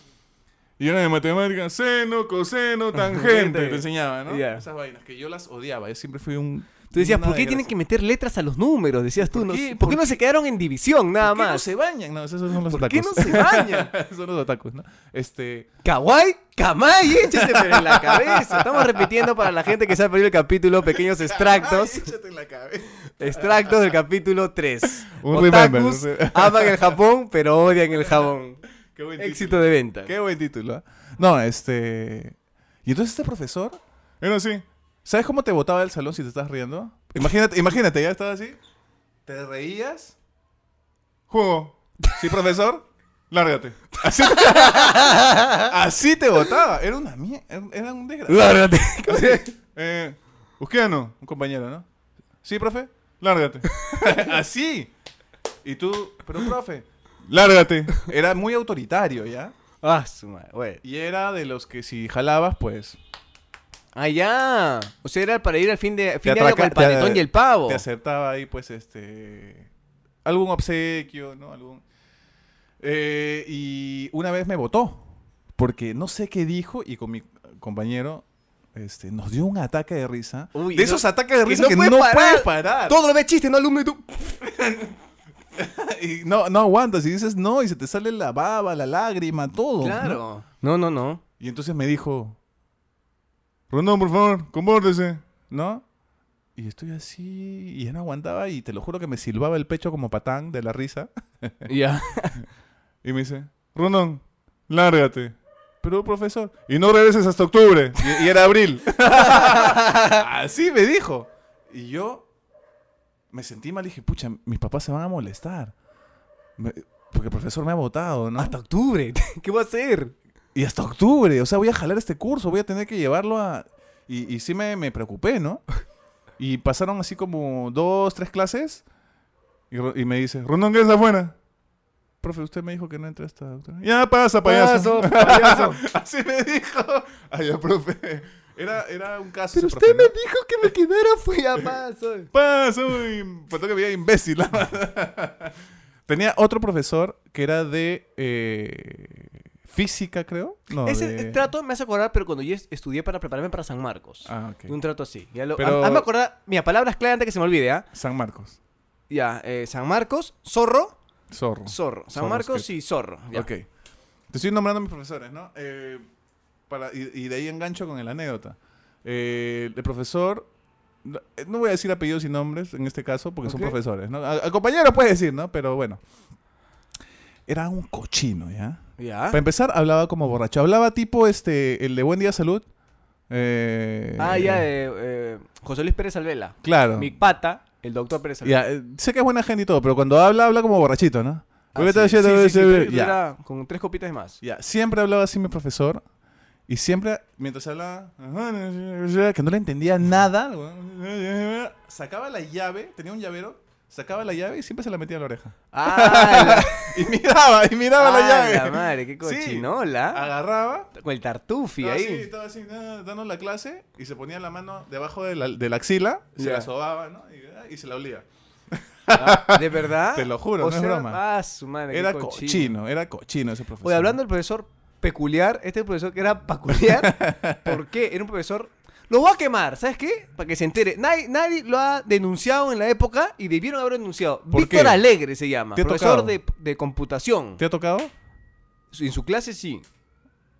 Y era de matemáticas, seno, coseno, tangente. Gente te enseñaba, ¿no? Esas vainas que yo las odiaba. Yo siempre fui un. Tú decías, ¿por qué tienen que meter letras a los números? Decías tú. ¿Por ¿no? qué? ¿Por qué ¿Por no se quedaron en división nada ¿Por qué no más? se bañan? No, esos son los ¿Por otakus. qué no se bañan? son los otakus, ¿no? Este. Kawaii, Kamai, échate en la cabeza. Estamos repitiendo para la gente que se ha perdido el capítulo pequeños extractos. Échate en la cabeza. Extractos del capítulo 3. Un remember, Otakus un re- aman el Japón, pero odian el jabón. Qué buen Éxito de venta. Qué buen título. ¿ah? No, este. Y entonces este profesor, Era así. ¿Sabes cómo te botaba del salón si te estás riendo? Imagínate, imagínate, ya estaba así. Te reías. Juego, Sí, profesor. lárgate. Así, así te botaba. Era una mierda. Era un desgraciado. Lárgate. Eh, Usquiano, Un compañero, ¿no? Sí, profe. lárgate. así. Y tú, pero profe. Lárgate. Era muy autoritario, ¿ya? Ah, su madre. Y era de los que si jalabas, pues Ah, ya. O sea, era para ir al fin de, fin de año con el te- panetón y el pavo. te aceptaba ahí, pues, este. Algún obsequio, ¿no? Algún. Eh, y una vez me votó. Porque no sé qué dijo y con mi compañero. Este, nos dio un ataque de risa. Uy, de esos no- ataques de risa no que puedes no parar. puedes parar. Todo lo ve chiste, no alumno y tú. Y no, no aguantas. Y dices no, y se te sale la baba, la lágrima, todo. ¿no? Claro. No, no, no. Y entonces me dijo, Rondón, por favor, compórtese. ¿no? Y estoy así, y ya no aguantaba, y te lo juro que me silbaba el pecho como patán de la risa. Ya. Y me dice, Rondón, lárgate. Pero, profesor, Y no regreses hasta octubre. y, y era abril. así me dijo. Y yo me sentí mal y dije, pucha, mis papás se van a molestar. Me- porque el profesor me ha votado, ¿no? Hasta octubre. ¿Qué voy a hacer? Y hasta octubre, o sea, voy a jalar este curso, voy a tener que llevarlo a... Y, y sí me, me preocupé, ¿no? Y pasaron así como dos, tres clases, y, me dice, Rondón, ¿qué es afuera? profe, usted me dijo que no entra esta doctora. Ya pasa, payaso. Paso, payaso. así me dijo. Ay, ya, profe. Era, era un caso. Pero usted profe, me ¿no? dijo que me quedara fui a paso. Pasa, uy. Faltó que diga imbécil. Tenía otro profesor que era de eh, física, creo. No, Ese de- trato me hace acordar, pero cuando yo est- estudié para prepararme para San Marcos. Ah, ok. Un trato así. Ya lo, Pero- a- hazme acordar, mira, palabras claras antes que se me olvide, ¿ah? San Marcos. Ya, eh, San Marcos, Zorro, Zorro. Zorro. San Zorro, Marcos es que- y Zorro. ya. Ok. Te estoy nombrando a mis profesores, ¿no? Eh, para, y, y de ahí engancho con la anécdota. Eh, el profesor, no eh, voy a decir apellidos y nombres en este caso porque son profesores, ¿no? Al compañero puedes decir, ¿no? Pero bueno. Era un cochino, ¿ya? Ya. Para empezar, hablaba como borracho. Hablaba tipo este, el de Buen Día Salud. Eh, Ah, ya, eh, eh, José Luis Pérez Alvela. Claro. Mi pata, el doctor Pérez Alvela. Ya, eh, sé que es buena gente y todo, pero cuando habla, habla como borrachito, ¿no? Ah, sí, sí, era con tres copitas más. Ya, siempre hablaba así mi profesor. Y siempre, mientras hablaba, que no le entendía nada, sacaba la llave, tenía un llavero, sacaba la llave y siempre se la metía en la oreja. Ah, Y miraba, y miraba la, la ah, llave. la madre, qué Sí. cochinola. Agarraba, Con el tartufi ahí. así, estaba así, nada, dando la clase, y se ponía la mano debajo de la, de la axila, se la sobaba, ¿no? Y, ah, y se la olía. Ah, ¿De verdad? Te lo juro, O no es broma. Ah, su madre. Era cochino, era cochino ese profesor. Oye, hablando del profesor peculiar, este profesor que era peculiar, ¿por qué? Era un profesor... Lo voy a quemar, ¿sabes qué? Para que se entere. Nadie, nadie lo ha denunciado en la época y debieron haber denunciado. ¿Por Víctor qué? Alegre se llama, ¿Te ha profesor tocado? de, de computación. ¿Te ha tocado? En su clase sí.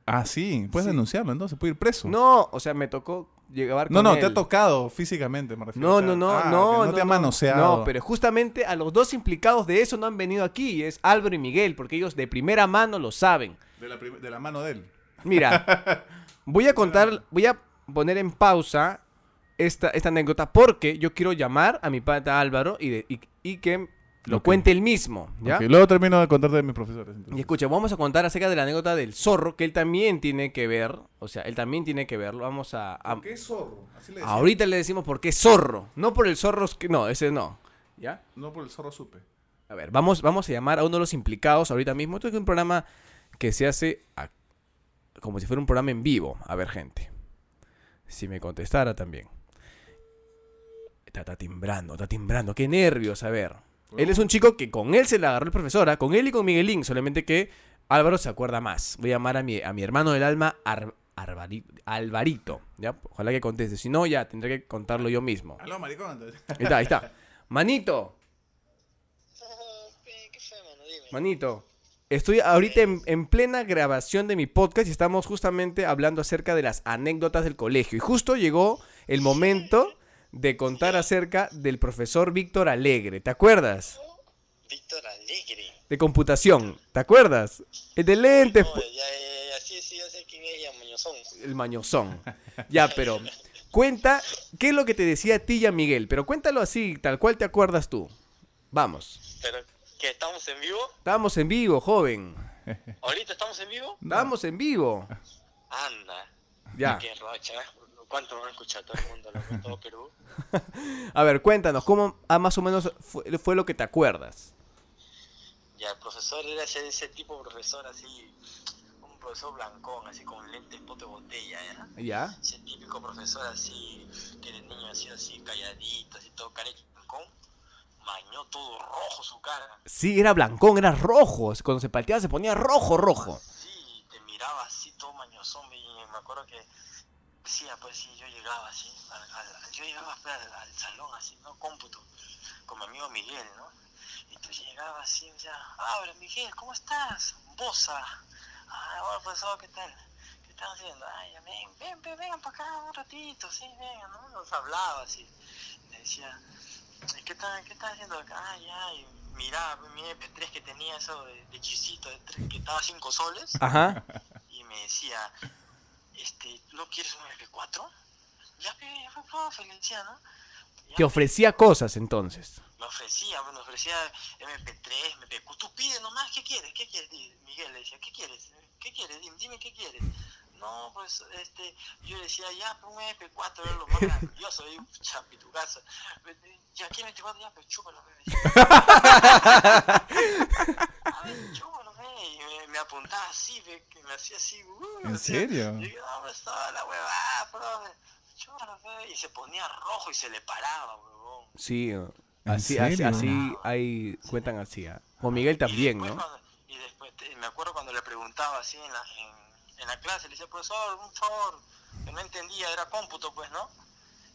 Ah, sí. Puedes Sí. denunciarlo, entonces. Puede ir preso. No, o sea, me tocó llegar no, con no, él. te ha tocado físicamente, me refiero. No, O sea, no, no, ah, no, no. te ha manoseado. No, pero justamente a los dos implicados de eso no han venido aquí, es Álvaro y Miguel, porque ellos de primera mano lo saben. De la, de la mano de él. Mira, voy a contar, voy a poner en pausa esta, esta anécdota porque yo quiero llamar a mi pata Álvaro y, de- y, y que lo cuente él mismo, ¿ya? Ok, luego termino de contarte de mis profesores. Y escucha, vamos a contar acerca de la anécdota del zorro, que él también tiene que ver, o sea, él también tiene que verlo, vamos a... a- ¿Por qué zorro? Así le ahorita le decimos por qué zorro, no por el zorro, que- no, ese no, ¿ya? No por el zorro supe. A ver, vamos, vamos a llamar a uno de los implicados ahorita mismo. Esto es un programa que se hace a- como si fuera un programa en vivo. A ver, gente. Si me contestara también. Está, está timbrando, está timbrando. Qué nervios, a ver. Él es un chico que con él se le agarró el profesora, con él y con Miguelín, solamente que Álvaro se acuerda más. Voy a llamar a mi, a mi hermano del alma, Ar- Arbari- Alvarito. ¿ya? Ojalá que conteste. Si no, ya tendré que contarlo yo mismo. Aló, maricón. entonces. Ahí está, ahí está. Manito, Oh, ¿qué, qué fue, mano? Dime. Manito, estoy ahorita en, en plena grabación de mi podcast y estamos justamente hablando acerca de las anécdotas del colegio. Y justo llegó el momento de contar acerca del profesor Víctor Alegre. ¿Te acuerdas? Víctor Alegre. De computación. ¿Te acuerdas? El de lentes, No, ya, ya, ya, sí, sí, ya sé quién es, ya, Muñozón. el mañozón. Ya, pero cuenta qué es lo que te decía a ti y a Miguel. Pero cuéntalo así, tal cual te acuerdas tú. Vamos. Pero, ¿que estamos en vivo? Estamos en vivo, joven. ¿Ahorita estamos en vivo? Estamos en vivo. Anda. Ya. Qué. ¿eh? ¿Cuánto van a escuchar todo el mundo? Lo todo Perú. A ver, cuéntanos, ¿cómo ah, más o menos fue, fue lo que te acuerdas? Ya, el profesor era ese, ese tipo de profesor así, un profesor blancón, así con lentes pote botella, ¿ya? ¿Ya? Ese típico profesor así, que de niño así, así, calladito, así, todo de blancón. Mañó todo rojo su cara. Sí, era blancón, era rojo. Cuando se palteaba se ponía rojo, rojo. Sí, te miraba así todo mañosón y me acuerdo que decía, pues sí, yo llegaba así, al, al- yo llegaba pues, al, al salón así, ¿no? Cómputo, con mi amigo Miguel, ¿no? Y tú llegabas así, sea, abre Miguel, ¿cómo estás? Bosa. Ah, hola profesor, ¿qué tal? ¿Qué están haciendo? Ay, ya, ven, ven, ven, vengan para acá un ratito, sí, vengan, ¿no? Nos hablaba así. Me decía, "¿Y ¿qué están, qué están haciendo acá? Ah, ya, y miraba mi MP3 que tenía eso de, de chisito, de que estaba a 5 soles, Ajá. y me decía, este, ¿no quieres un MP4? Ya, ya fue profe, le decía, ¿no? Ya, Te ofrecía cosas entonces. me ofrecía, me ofrecía MP3, MP4. Tú pide nomás, ¿qué quieres? ¿Qué quieres? Miguel le decía, ¿qué quieres? ¿Qué quieres? Dime, dime qué quieres. No, pues, este, yo decía, ya, pues un MP4 era lo más grandioso, y chapi, tu casa. Ya, ¿qué MP4? Ya, pues chúpalo, me. A ver, chúpalo. Y me, me apuntaba así, pe, que me hacía así, uh, ¿En hacía- serio? y yo, no, pues, toda la huevada, profe. Chúpalo, pe. Y se ponía rojo y se le paraba, huevón. Sí. ¿En Así, así, así hay, cuentan así. ¿ah? O Miguel también, y después ¿no? cuando- y después te- me acuerdo cuando le preguntaba así en la, en, en la clase, le decía, profesor, un favor, que no entendía, era cómputo, pues, ¿no?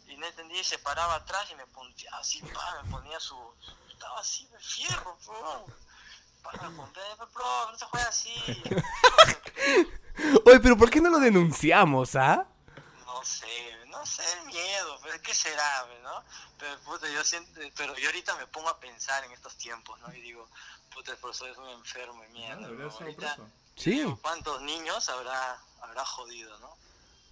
Y no entendía y se paraba atrás y me punteaba así, pa, me ponía su... Estaba así de fierro, pro. Pa, me punteaba, profe, no se juega así. Oye, pero ¿por qué no lo denunciamos, ah? No sé, no sé, el miedo, pero ¿qué será, no? Pero puta, yo siento, pero yo ahorita me pongo a pensar en estos tiempos, ¿no? Y digo, puta, el profesor es un enfermo y mierda. Ah, ¿no? Ahorita. Sí. ¿Cuántos niños habrá, habrá jodido, no?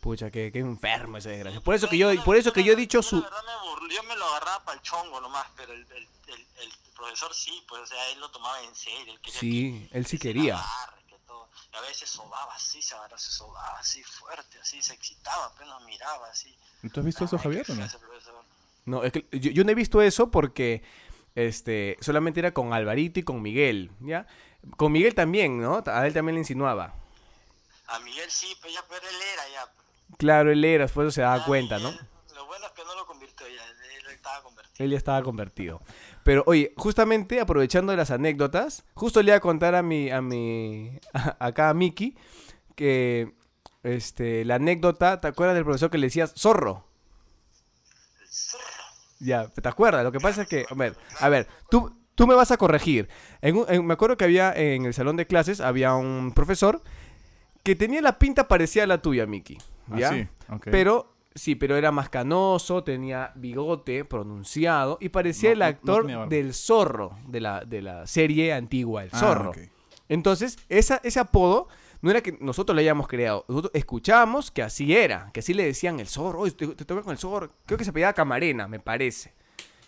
Pucha, qué, qué enfermo ese desgracia. Por eso que yo, por eso que yo he dicho su... Yo me lo agarraba para el chongo nomás, pero el, el, el, el profesor sí, pues, o sea, él lo tomaba en serio. Él quería Sí, que- él sí que quería. agarre, que todo. Y a veces sobaba así, se agarraba, se sobaba así fuerte, así, se excitaba, apenas miraba así. ¿Tú has visto eso, Javier, o no? No, es que yo, yo no he visto eso porque este solamente era con Alvarito y con Miguel, ¿ya? Con Miguel también, ¿no? A él también le insinuaba. A Miguel sí, pero ya, pero él era ya. Claro, él era, después se daba cuenta, ¿no? Lo bueno es que no lo convirtió ya, él estaba convertido. Él ya estaba convertido. Pero oye, justamente aprovechando las anécdotas, justo le iba a contar a mi, a mi, a- acá a Miki, que este, la anécdota, ¿te acuerdas del profesor que le decías zorro? Ya, ¿te acuerdas? Lo que pasa es que, a ver, a ver, tú, tú me vas a corregir. En un- en- me acuerdo que había en el salón de clases, había un profesor que tenía la pinta parecida a la tuya, Miki. Ah, sí. Pero, sí, pero era más canoso, tenía bigote pronunciado y parecía No, el no- no actor del zorro, de la, de la serie antigua, El Ah, Zorro. Entonces, esa, ese apodo no era que nosotros lo hayamos creado. Nosotros escuchábamos que así era, que así le decían el zorro. Oye, te, te toca con el zorro. Creo que se pedía Camarena, me parece.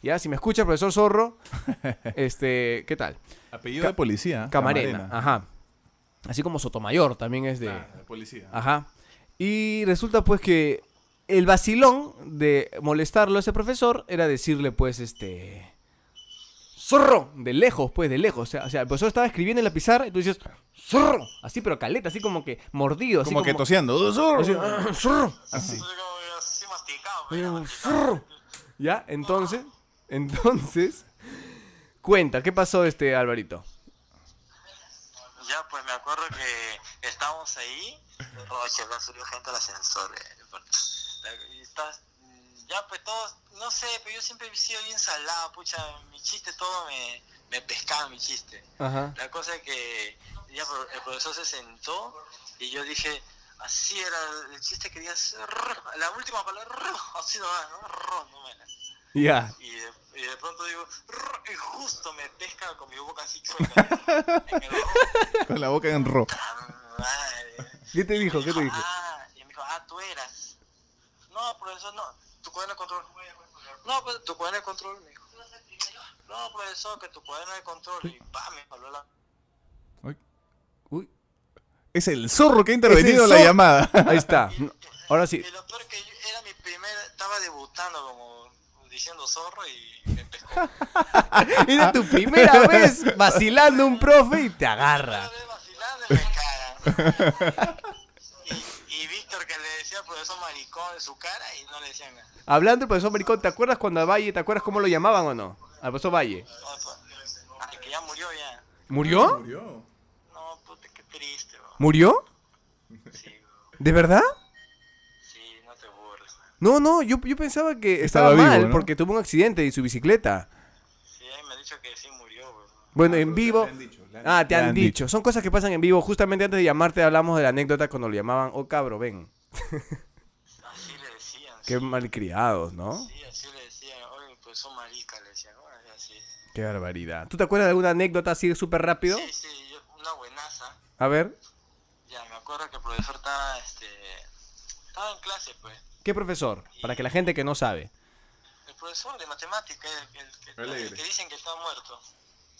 Ya, si me escucha profesor Zorro, este, ¿qué tal? Apellido Ca- de policía. Camarena, ajá. Así como Sotomayor también es de... Ah, de policía. Ajá. Y resulta pues que el vacilón de molestarlo a ese profesor era decirle pues este... Zorro, de lejos, pues, de lejos. O sea, o sea, el profesor estaba escribiendo en la pizarra y tú dices, zorro, así pero caleta, así como que mordido, así como, como, que tosiendo. ¡Oh, zorro! así, "Ah, zorro, Así. Así masticado, pues. ¿Ya? Entonces, entonces, cuenta, ¿qué pasó este Alvarito? Ya, pues me acuerdo que estábamos ahí, Roche, subió gente al ascensor. eh, y estás- ya, pues todos, no sé, pero yo siempre he sido bien salado, pucha, mi chiste todo me, me pescaba mi chiste. Ajá. La cosa es que ya el profesor se sentó y yo dije, así era el chiste que decías, la última palabra, así nomás, ¿no? No me la- Ya. y de, y de pronto digo, y justo me pesca con mi boca así chueca. en el ro. Con la boca en ro. ¡Ah, madre! ¿Qué te dijo? ¿Qué te dijo? Ah, y me dijo, ah, tú eras. No, profesor, no. Tu cuaderno de control. No, pues tu cuaderno de control, me dijo. No, profesor, que tu cuaderno de control. Y pa, me faló la. Uy, Es el zorro que ha intervenido el la llamada. ahí está. Ahora sí. Y lo peor que yo- era mi primera, estaba debutando como diciendo zorro y me pescó. Era tu primera vez vacilando un profe y te agarra. Vez vacilando y me cagan. Y, y Víctor que le decía al profesor maricón en su cara y no le decían nada. Hablando del profesor Maricón, ¿te acuerdas cuando a Valle, te acuerdas cómo lo llamaban o no? Al profesor Valle. Opa. Ay, que ya murió ya. ¿Murió? Murió. No, puta, qué triste, bro. ¿Murió? Sí, bro. ¿De verdad? No, no, yo, yo pensaba que Estaba estaba, mal vivo, ¿no? porque tuvo un accidente en su bicicleta. Sí, me han dicho que sí murió, bro. Bueno, en vivo. Le han dicho, han- Ah, te han han dicho. Son cosas que pasan en vivo. Justamente antes de llamarte hablamos de la anécdota cuando lo llamaban, oh cabro, ven. Así le decían. Qué sí. malcriados, ¿no? Sí, así le decían. Oye, pues son marica, le decían. ¿no? Así. Qué barbaridad. ¿Tú te acuerdas de alguna anécdota así súper rápido? Sí, sí, yo- una buenaza. A ver, Ya, me acuerdo que el profesor estaba, este, estaba en clase, pues. ¿Qué profesor? Para que la gente que no sabe. El profesor de matemática, el, el- el- el que dicen que está muerto.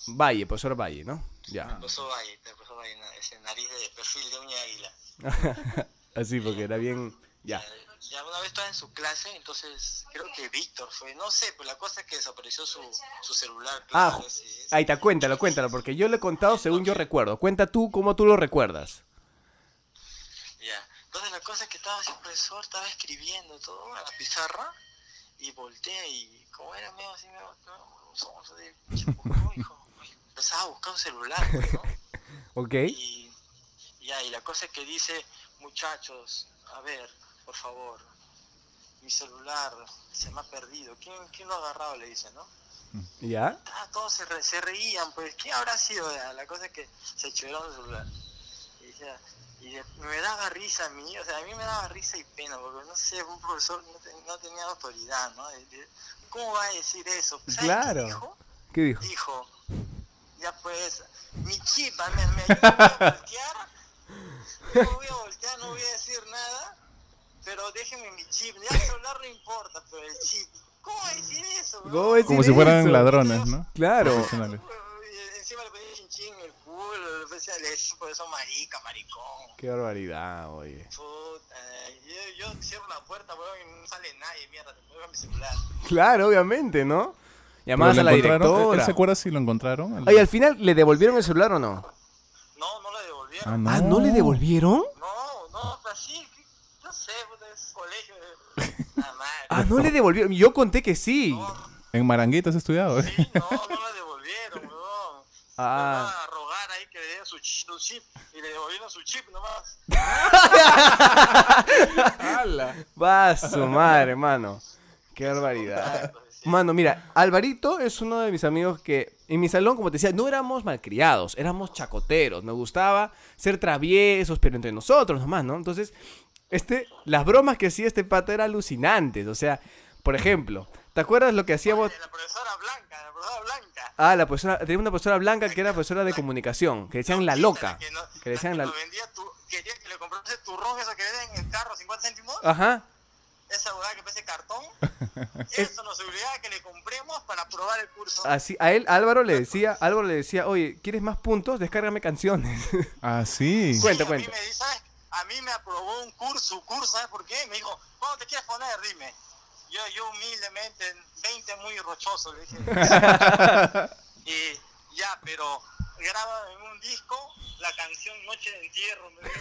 Valle, profesor Valle, ¿no? El Ya. profesor Valle, el profesor Valle, na- ese nariz de perfil de uña de águila. Así, porque era bien. Ya. Ya una vez estaba en su clase, entonces creo que Víctor fue, no sé, pero la cosa es que desapareció su, su celular. Ah, claro, sí, sí. ahí está, cuéntalo, cuéntalo, porque yo lo he contado según yo recuerdo. Cuenta tú cómo tú lo recuerdas. Entonces la cosa es que estaba ese profesor, estaba escribiendo todo en la pizarra y voltea y como era medio así, medio, no, somos de hijo, empezaba a buscar un celular, pues, ¿no? ¿Ok? Y ya, y la cosa es que dice, muchachos, a ver, por favor, mi celular se me ha perdido. ¿Quién, quién lo ha agarrado? Le dice, ¿no? ¿Ya? Ah, todos se, re- se reían, pues, ¿quién habrá sido? Ya, La cosa es que se chiveraron el celular. Y, decía, y me daba risa a mí, o sea, a mí me daba risa y pena, porque no sé, un profesor no, te- no tenía autoridad, ¿no? ¿Cómo va a decir eso? ¿Sabes qué Claro. dijo? ¿Qué dijo? Dijo, ya pues, mi chip, ah, me, me ayuda a voltear. No voy a voltear, no voy a decir nada, pero déjenme mi chip. Ya el celular no importa, pero el chip. ¿Cómo va a decir eso? ¿Cómo bro? va a decir Como si fueran ladrones, ¿no? Claro. Encima le ponía chinchín en el culo, le decía, le decía, por eso marica, maricón. Qué barbaridad, oye. Puta, yo, yo cierro la puerta, weón, y no sale nadie, mierda, te pongo mi celular. Claro, obviamente, ¿no? Llamabas a la ¿él- directora. ¿Él se acuerda si lo encontraron? Oye, al final, ¿le devolvieron el celular o no? No, no la devolvieron. Ah, no. Ah, ¿no le devolvieron? No, no, pero sí, que- no sé, es colegio. Ah, madre. Ah, no le devolvieron. Yo conté que sí. En Maranguita has estudiado. ¿eh? Sí, no, no la devolvieron. Ah. A rogar ahí que le traía su, ch- su chip y le devolvieron su chip nomás. Va a su madre, hermano. Qué barbaridad. Mano, mira, Alvarito es uno de mis amigos que en mi salón, como te decía, no éramos malcriados, éramos chacoteros. Nos gustaba ser traviesos, pero entre nosotros nomás, ¿no? Entonces, este, las bromas que hacía este pato eran alucinantes. O sea, por ejemplo, ¿te acuerdas lo que hacíamos? La profesora Blanca, la profesora Blanca. Ah, la profesora, tenía una profesora blanca que era profesora de comunicación, que decían la loca. que, no- Que decían la... vendía tu, quería que le comprase turrón, eso que venden en el carro, 50 céntimos. Ajá. Esa hueá que parece cartón. Eso nos obligaba a que le compremos para probar el curso. Así, a él, Álvaro le decía, Álvaro le decía, oye, ¿quieres más puntos? Descárgame canciones. Ah, sí. Cu- cuenta, a cuenta. A mí me aprobó un curso, un curso, ¿sabes por qué? Me dijo, ¿cuándo te quieres poner? Dime. Yo, yo humildemente, 20 muy rochoso, le dije. y ya, pero graba en un disco la canción Noche de Entierro. Me dijo.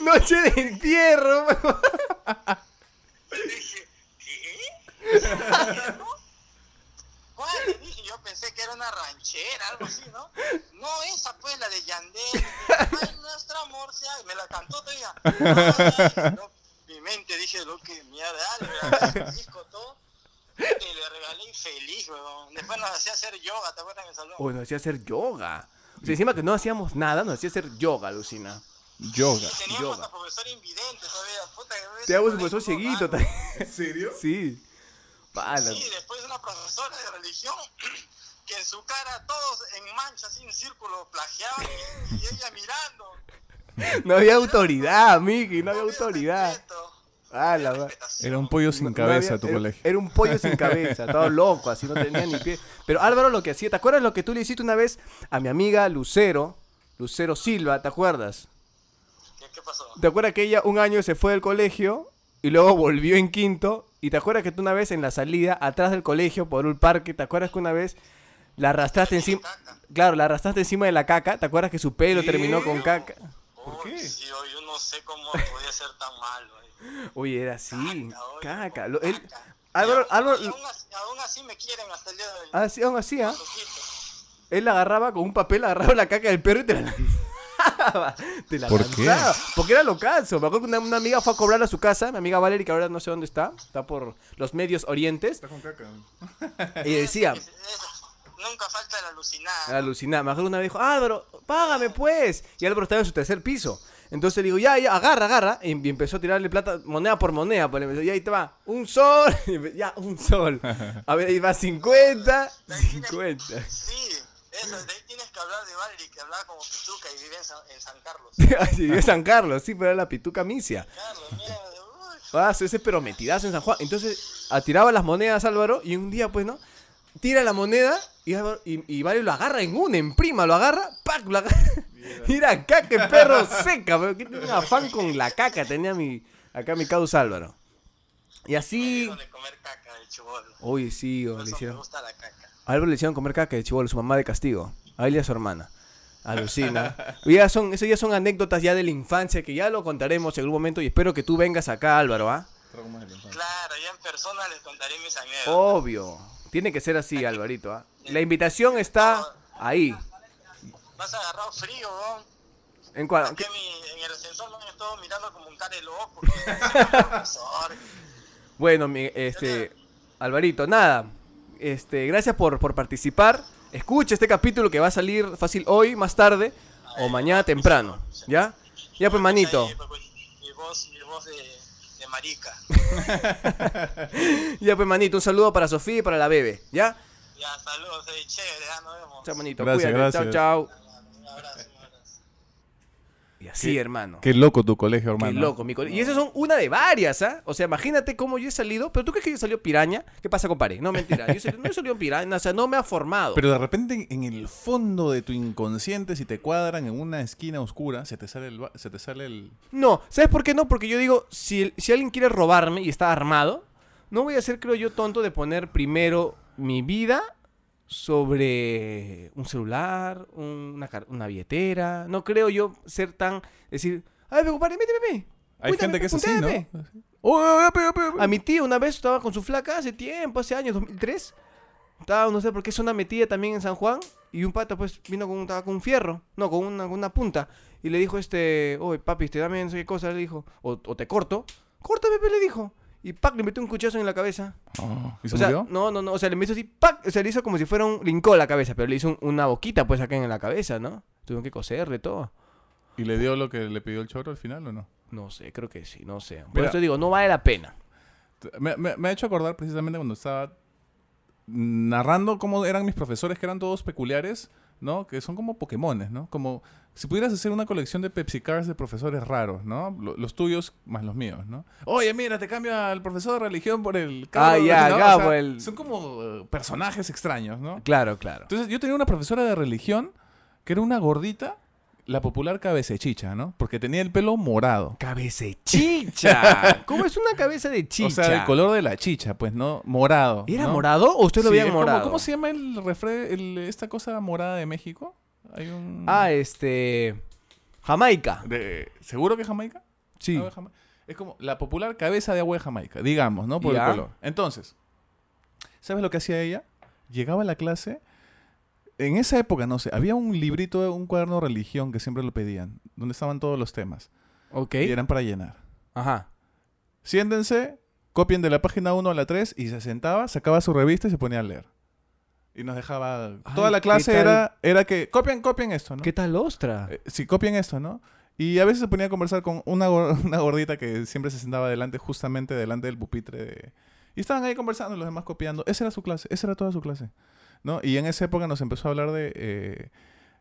Noche de entierro. Y dije, ¿qué? ¿Entierro? ¿Cuál? Le dije, yo pensé que era una ranchera, algo así, ¿no? No, esa pues, la de Yandel. Ay, nuestro amor, se ha-". me la cantó todavía. Ay, no, mi mente dije, lo que mierda, le regalé el disco todo. Y le regalé infeliz, weón. Después nos hacía hacer yoga, ¿te acuerdas en el salón? Uy, nos hacía hacer yoga. O sea, encima que no hacíamos nada, nos hacía hacer yoga, Lucina. Yoga. Y teníamos yoga. a profesor invidente todavía, puta. que Teníamos un profesor cieguito ah, también. ¿En serio? Sí. Pala. Sí, después una profesora de religión que en su cara todos en mancha, así en círculo, plagiaban y, y ella mirando. No había autoridad, Miki, no había había autoridad. respeto, Ah, la. Era un pollo sin No- no cabeza había- tu era, colegio. Era un pollo sin cabeza, todo loco, así no tenía ni pie. Pero Álvaro lo que hacía, ¿te acuerdas lo que tú le hiciste una vez a mi amiga Lucero? Lucero Silva, ¿te acuerdas? ¿Qué, qué pasó? ¿Te acuerdas que ella un año se fue del colegio y luego volvió en quinto? ¿Y te acuerdas que tú una vez en la salida, atrás del colegio, por un parque, ¿te acuerdas que una vez la arrastraste encima? Caca. Claro, la arrastraste encima de la caca. ¿Te acuerdas que su pelo terminó con caca? ¿Por qué? Sí, yo, yo no sé cómo podía ser tan malo. Oye, era así. Caca, oye, Caca. con Lo- él- caca. Álvaro, Álvaro, y aún, así, aún así me quieren hasta el día de hoy. así, aún así, ¿ah? Él la agarraba con un papel, agarraba la caca del perro y te la lanzaba. Te la ¿Por qué? Porque era locazo. Me acuerdo que una, una amiga fue a cobrar a su casa, mi amiga Valerie, que ahora no sé dónde está, está por los medios orientes. Está con caca. Y decía, nunca falta la alucinada. alucinada. Me acuerdo una vez dijo, Álvaro, págame pues. Y Álvaro estaba en su tercer piso. Entonces le digo, ya, ya, agarra, agarra. Y empezó a tirarle plata, moneda por moneda. Pues le empezó, y ahí te va, un sol. Ya, un sol. A ver, ahí va 50, 50. Sí, eso, de ahí tienes que hablar de Valerie, que hablaba como pituca y vive en San, en San Carlos. Así vive San Carlos, sí, pero era la pituca misia. Carlos, mira, uy, Ah, ese pero metidazo en San Juan. Entonces, atiraba las monedas Álvaro y un día, pues, ¿no? Tira la moneda y, Álvaro- y, y Mario lo agarra en una, en prima, lo agarra, ¡pac! Lo agarra. Mira, caca, el perro seca, pero que tiene un afán con la caca, tenía mi, acá mi causa Álvaro. Y así, uy, sí, o le eso me hicieron. gusta la caca. A Álvaro le hicieron comer caca de chivolo, su mamá de castigo. A él y a su hermana. Alucina. Y ya son, eso ya son anécdotas ya de la infancia que ya lo contaremos en algún momento y espero que tú vengas acá, Álvaro, ¿ah? Claro, ya en persona les contaré mis anécdotas. Obvio. Tiene que ser así, Alvarito. ¿ah? La invitación está ahí. Vas agarrado frío, ¿no? ¿En cuál? En, mi- en el ascensor me han estado mirando como un care loco. porque. Bueno, mi, este, Alvarito, nada. Este, gracias por, por participar. Escucha este capítulo que va a salir fácil hoy, más tarde, o mañana temprano. ¿Ya? Ya, pues, manito. Pues, pues, Mi voz, mi voz de, de marica. Ya, pues, manito. Un saludo para Sofía y para la bebé. ¿Ya? Ya, saludos, eh, chévere, ya nos vemos. Chao, manito. Gracias, Cuídate. gracias. Chao, chao. Un abrazo, un abrazo. Y así, hermano. Qué loco tu colegio, Qué hermano. loco, mi cole- Y esas son una de varias, ¿ah? O sea, imagínate cómo yo he salido. ¿Pero tú crees que yo salió piraña? ¿Qué pasa, compadre? No, mentira. Yo salí- no he salido piraña, o sea, no me ha formado. Pero de repente en el fondo de tu inconsciente, si te cuadran en una esquina oscura, se te sale el... Se te sale el... No, ¿sabes por qué no? Porque yo digo, si, si alguien quiere robarme y está armado, no voy a ser, creo yo, tonto de poner primero mi vida sobre un celular, una, una billetera. No creo yo ser tan... Decir, ay, me compadre, méteme, méteme. Hay gente que es así, ¿no? puntéame". Oh, oh, oh. A mi tío una vez estaba con su flaca hace tiempo, hace años, 2003. Estaba, no sé por qué es una metida también en San Juan. Y un pata, pues, vino con, un- estaba con un fierro. No, con una, con una punta. Y le dijo este, oye, papi, te dame no sé qué cosa, le dijo. O, o te corto. Córtame, pe, le dijo. Y pac, le metió un cuchazo en la cabeza. Oh, ¿Y se o sea, murió? no, no, no. O sea, le hizo así, pac. O sea, le hizo como si fuera un lincó la cabeza. Pero le hizo un- una boquita, pues, acá en la cabeza, ¿no? Tuvieron que coserle todo. ¿Y le dio lo que le pidió el choro al final o no? No sé, creo que sí, no sé. Por Mira. eso digo, no vale la pena. Me, me- me ha hecho acordar precisamente cuando estaba narrando cómo eran mis profesores, que eran todos peculiares, ¿no? Que son como Pokémones, ¿no? Como si pudieras hacer una colección de Pepsi Cars de profesores raros, ¿no? Lo- los tuyos más los míos, ¿no? Oye, mira, te cambia al profesor de religión por el... Ah, ya, ¿no? por el- Son como eh, personajes extraños, ¿no? Claro, claro. Entonces yo tenía una profesora de religión que era una gordita, la popular cabecechicha, ¿no? Porque tenía el pelo morado. Cabecechicha. ¿Cómo es una cabeza de chicha? O sea, el color de la chicha, pues, ¿no? Morado. ¿Era ¿no? morado o usted lo Sí, veía como- morado? ¿Cómo se llama el refre el- esta cosa morada de México? Hay un... Ah, este. Jamaica. de- ¿Seguro que es Jamaica? Sí. Agua de Jama- Es como la popular cabeza de agua de Jamaica, digamos, ¿no? Por Ya. el color. Entonces, ¿sabes lo que hacía ella? Llegaba a la clase. En esa época, no sé, había un librito, un cuaderno de religión que siempre lo pedían, donde estaban todos los temas. Ok. Y eran para llenar. Ajá. Siéntense, copien de la página 1 a la 3 y se sentaba, sacaba su revista y se ponía a leer. Y nos dejaba... Ay, toda la ¿qué clase era, era que copien, copien esto, ¿no? ¿Qué tal ostra? Eh, sí, copien esto, ¿no? Y a veces se ponía a conversar con una, una gordita que siempre se sentaba delante, justamente delante del pupitre. de- Y estaban ahí conversando, los demás copiando. Esa era su clase, esa era toda su clase. ¿no? Y en esa época nos empezó a hablar de... eh,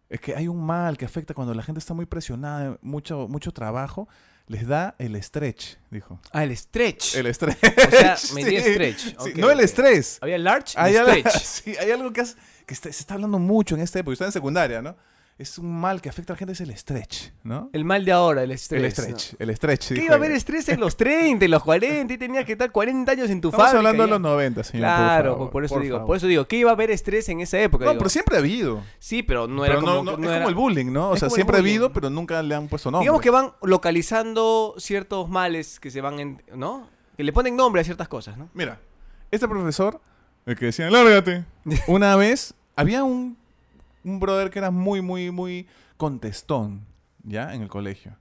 es que hay un mal que afecta cuando la gente está muy presionada, mucho, mucho trabajo, les da el stretch, dijo. Ah, el stretch. El stretch. O sea, me di Sí, stretch. sí, no el estrés. Había large y Hay, algo- stretch. sí, hay algo que, es- que está- se está hablando mucho en esta época. Está en secundaria, ¿no? Es un mal que afecta a la gente, es el stretch, ¿no? El mal de ahora, el stretch. El stretch, el stretch. ¿Qué iba a haber estrés en los 30, en los 40? Y tenías que estar 40 años en tu Estamos fábrica. hablando de los 90, señor. por Claro, favor, por, eso por digo, favor. por eso digo, ¿qué iba a haber estrés en esa época? No, Digo, pero siempre ha habido. Sí, pero no pero era no, como, no- es no era- como el bullying, ¿no? O es sea, siempre ha habido, pero nunca le han puesto nombre. Digamos que van localizando ciertos males que se van, en, ¿no? Que le ponen nombre a ciertas cosas, ¿no? Mira, este profesor, el que decía, lárgate, una vez había un, un brother que era muy, muy, muy contestón, ¿ya? En el colegio.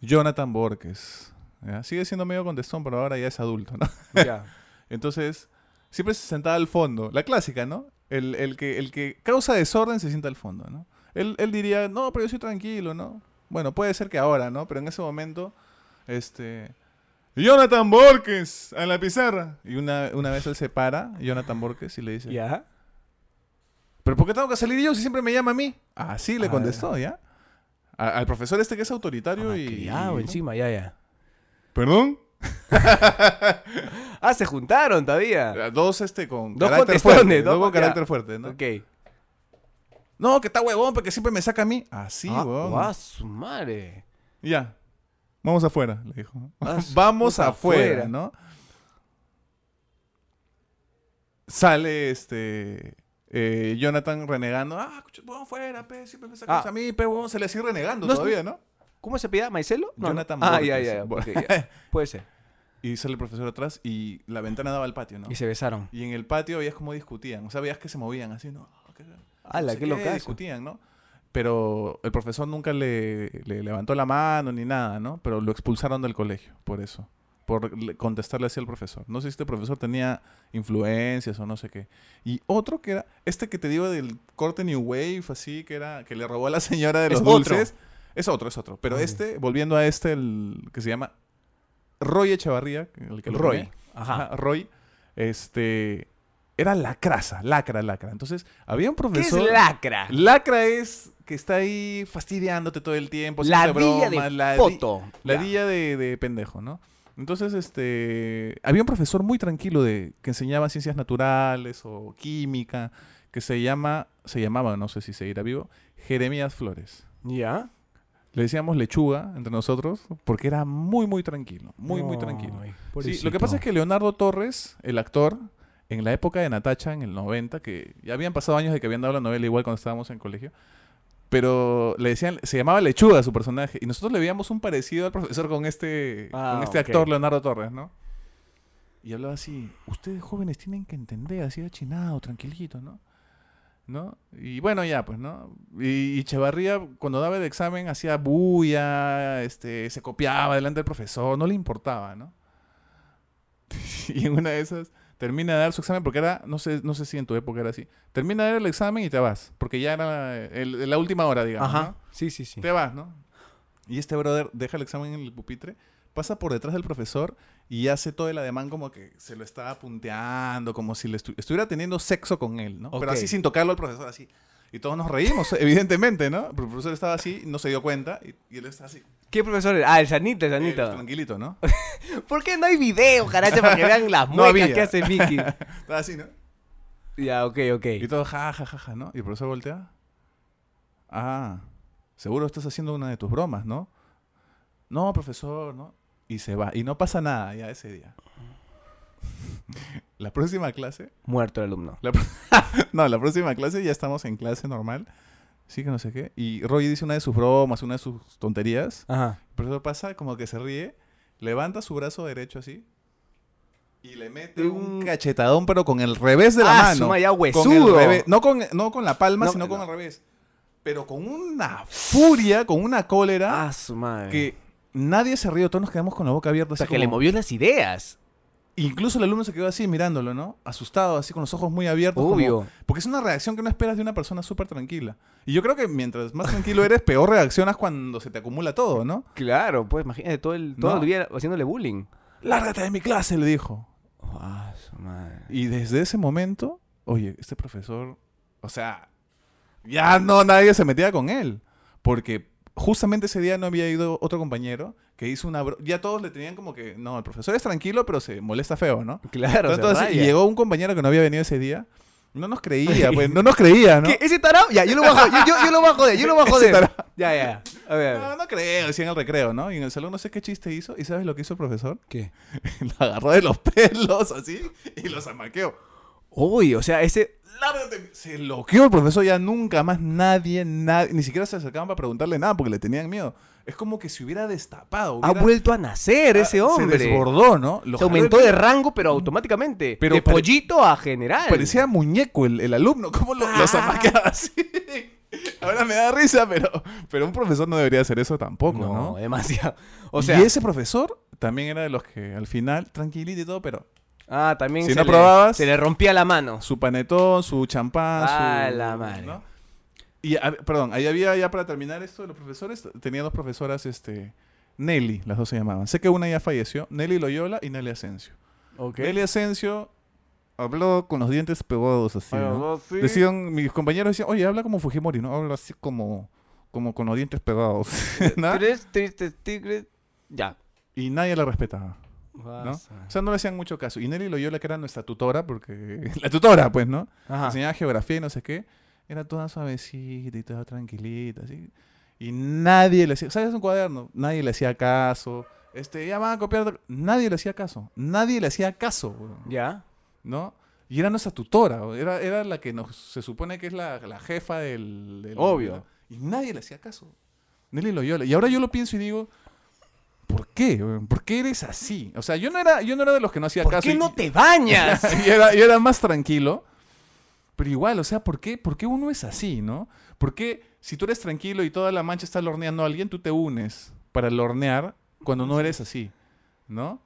Jonathan Borges. ¿ya? Sigue siendo medio contestón, pero ahora ya es adulto, ¿no? Ya. Entonces, siempre se sentaba al fondo. La clásica, ¿no? El, el que, el que causa desorden se sienta al fondo, ¿no? Él, él diría, no, pero yo soy tranquilo, ¿no? Bueno, puede ser que ahora, ¿no? Pero en ese momento, este... Jonathan Borges a la pizarra. Y una, una vez él se para, Jonathan Borges, y le dice, ¿Ya? ¿Pero por qué tengo que salir yo si siempre me llama a mí? Así le Ah, contestó, ¿ya? A- al profesor este que es autoritario y... Malcriado encima, ya, ya. ¿Perdón? Ah, se juntaron todavía. Dos, este, con Dos carácter fuerte. dos Dos con con- ya. carácter fuerte, ¿no? Ok. No, que está huevón, porque siempre me saca a mí. Así, ah, huevón. guau, su madre. Ya. Vamos afuera, le dijo. Ah, Vamos afuera. ¿no? Sale este. Eh, Jonathan renegando. Ah, vamos afuera, pe. Siempre me sacas Ah. a mí, pe, huevón. Se le sigue renegando No, todavía, ¿no? ¿Cómo se pide? ¿Maicelo? No, no. Jonathan Ah, ya, ya. Puede ser. Y sale el profesor atrás y la ventana daba al patio, ¿no? Y se besaron. Y en el patio veías cómo discutían. O sea, veías que se movían así, ¿no? ¡Hala, no sé qué locazo! discutían, ¿no? Pero el profesor nunca le, le levantó la mano ni nada, ¿no? Pero lo expulsaron del colegio por eso. Por le- contestarle así al profesor. No sé si este profesor tenía influencias o no sé qué. Y otro que era, este que te digo del corte New Wave, así, que era, que le robó a la señora de Es los otro. dulces. Es otro, es otro. Pero Ah, este, volviendo a este, el que se llama Roy Echevarría, el que lo Roy. ponía. Ajá. Ajá, Roy, este, era lacraza, lacra, lacra. Entonces, había un ¿Qué es profesor... lacra? Lacra es que está ahí fastidiándote todo el tiempo. Ladilla de, de pendejo, ¿no? Entonces, este, había un profesor muy tranquilo de que enseñaba ciencias naturales o química, que se llama, se llamaba, no sé si seguirá vivo, Jeremías Flores. ¿Ya? Le decíamos lechuga entre nosotros porque era muy, muy tranquilo, muy, muy tranquilo. Sí, lo que pasa es que Leonardo Torres, el actor, en la época de Natacha, en el 90, que ya habían pasado años de que habían dado la novela igual cuando estábamos en colegio, pero le decían, se llamaba Lechuga su personaje, y nosotros le veíamos un parecido al profesor con este, Ah, con este ok. actor Leonardo Torres, ¿no? Y hablaba así, ustedes jóvenes tienen que entender, así achinado, tranquilito, ¿no? ¿No? Y bueno, ya, pues, ¿no? Y, y Echevarría, cuando daba el examen, hacía bulla, este, se copiaba delante del profesor, no le importaba, ¿no? y en una de esas, termina de dar su examen, porque era, no sé, no sé si en tu época era así, termina de dar el examen y te vas, porque ya era el- la última hora, digamos, Ajá. ¿no? Sí, sí, sí. Te vas, ¿no? Y este brother deja el examen en el pupitre, pasa por detrás del profesor y hace todo el ademán como que se lo estaba punteando, como si le estu- estuviera teniendo sexo con él, ¿no? Pero así sin tocarlo al profesor, así. Y todos nos reímos, evidentemente, ¿no? Pero el profesor estaba así, no se dio cuenta y, y él está así. ¿Qué profesor era? Ah, el Sanita, el eh, Sanita. tranquilito, ¿no? ¿Por qué no hay video, carajo, para que vean las No muecas había. que hace Mickey? Estaba así, ¿no? ya, ok, ok. Y todo ja, ja, ja, ja, ¿no? Y el profesor voltea. Ah, seguro estás haciendo una de tus bromas, ¿no? No, profesor, ¿no? Y se va. Y no pasa nada ya ese día. La próxima clase. Muerto el alumno. la no, la próxima clase ya estamos en clase normal. Sí, que no sé qué. Y Roy dice una de sus bromas, una de sus tonterías. Ajá. El profesor pasa como que se ríe, levanta su brazo derecho así. Y le mete un cachetadón, pero con el revés de la ah, mano. ya Con el huesudo. revés. No con, no con la palma, No, sino con el revés. Pero con una furia, con una cólera, Ah, su madre. que nadie se rió. Todos nos quedamos con la boca abierta. o sea, así que le movió las ideas. Incluso el alumno se quedó así mirándolo, ¿no? Asustado, así con los ojos muy abiertos. como- Obvio. porque es una reacción que no esperas de una persona súper tranquila. Y yo creo que mientras más tranquilo eres, peor reaccionas cuando se te acumula todo, ¿no? Claro, pues imagínate todo el, todo No. el día haciéndole bullying. Lárgate de mi clase, le dijo. Ah, su madre. Y desde ese momento, oye, este profesor, o sea, ya no nadie se metía con él. Porque justamente ese día no había ido otro compañero que hizo una... bro- Ya todos le tenían como que, no, el profesor es tranquilo, pero se molesta feo, ¿no? Claro, se Entonces, y llegó un compañero que no había venido ese día. No nos creía, pues, no nos creía, ¿no? ¿Qué? ¿Ese tarao? Ya, yo lo voy a joder. Yo, yo, yo lo voy a joder, yo lo joder. tarao. Ya, ya. A ver, a ver. No, no creo, decía en el recreo, ¿no? Y en el salón no sé qué chiste hizo. ¿Y sabes lo que hizo el profesor? ¿Qué? Lo agarró de los pelos, así, y los amaqueó. Uy, o sea, ese. Se loqueó el profesor, ya nunca más nadie, nadie, ni siquiera se acercaban para preguntarle nada porque le tenían miedo. Es como que se hubiera destapado. Ha vuelto a nacer ese Se hombre. desbordó, ¿no? Lo Se aumentó de rango, pero automáticamente. Pero de pare- pollito a general. Parecía muñeco el, el alumno. ¿Cómo lo, Ah. así? Ahora me da risa, pero, pero un profesor no debería hacer eso tampoco, ¿no? No, demasiado. O sea, y ese profesor también era de los que al final, tranquilito y todo, pero ah, también si se, no le, probabas- se le rompía la mano. su panetón, su champán, Ah, su... la madre. ¿no? Y, a- perdón, ahí había ya para terminar esto de los profesores, tenía dos profesoras, este... Nelly, las dos se llamaban. Sé que una ya falleció, Nelly Loyola y Nelly Asensio. Nelly Asensio habló con los dientes pegados así, ¿no? Decían, mis compañeros decían, oye, habla como Fujimori, ¿no? Habla así como, como con los dientes pegados. ¿no? Tres tristes tigres. Ya. Y nadie la respetaba. ¿No? O sea, no le hacían mucho caso. Y Nelly Loyola, que era nuestra tutora, porque... la tutora, pues, ¿no? Ajá. Enseñaba geografía y no sé qué. Era toda suavecita y toda tranquilita, así. Y nadie le hacía... ¿Sabes un cuaderno? Nadie le hacía caso. Este, ya van a copiar... Nadie le hacía caso. Nadie le hacía caso. Ya. ¿no? Y era nuestra tutora, era, era la que nos, se supone que es la, la jefa del, del- Obvio. Y nadie le hacía caso. Nelly Loyola. Y ahora yo lo pienso y digo, ¿por qué? ¿Por qué eres así? O sea, yo no era, yo no era de los que no hacía ¿Por caso. qué y- no te bañas? y era, y era más tranquilo. Pero igual, o sea, ¿por qué, ¿por qué uno es así, no? ¿Por qué si tú eres tranquilo y toda la mancha está horneando a alguien, tú te unes para hornear cuando no eres así, ¿no?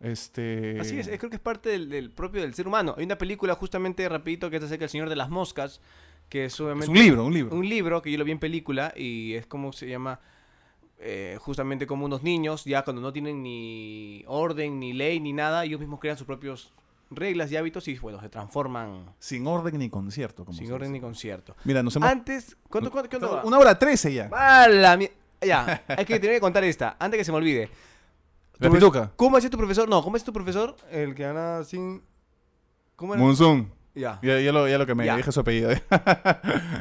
Este... Así es, creo que es parte del, del propio del ser humano. Hay una película justamente rapidito que es acerca del Señor de las Moscas, que es Es un libro, un libro. un libro que yo lo vi en película y es como se llama eh, justamente como unos niños ya cuando no tienen ni orden ni ley ni nada ellos mismos crean sus propios reglas y hábitos y bueno se transforman Sin orden ni concierto. Como sin orden dice. ni concierto Mira, nos hemos... antes ¿cuánto, cuánto, cuánto va? Una hora trece ya. ¡A la mi- ya hay que tener que contar esta antes que se me olvide La Tu- pituca. ¿cómo hacía tu profesor? no ¿cómo es tu profesor? el que gana sin ¿cómo era? Monzón. ya Ya, ya lo, ya lo que me Ya. dije su apellido.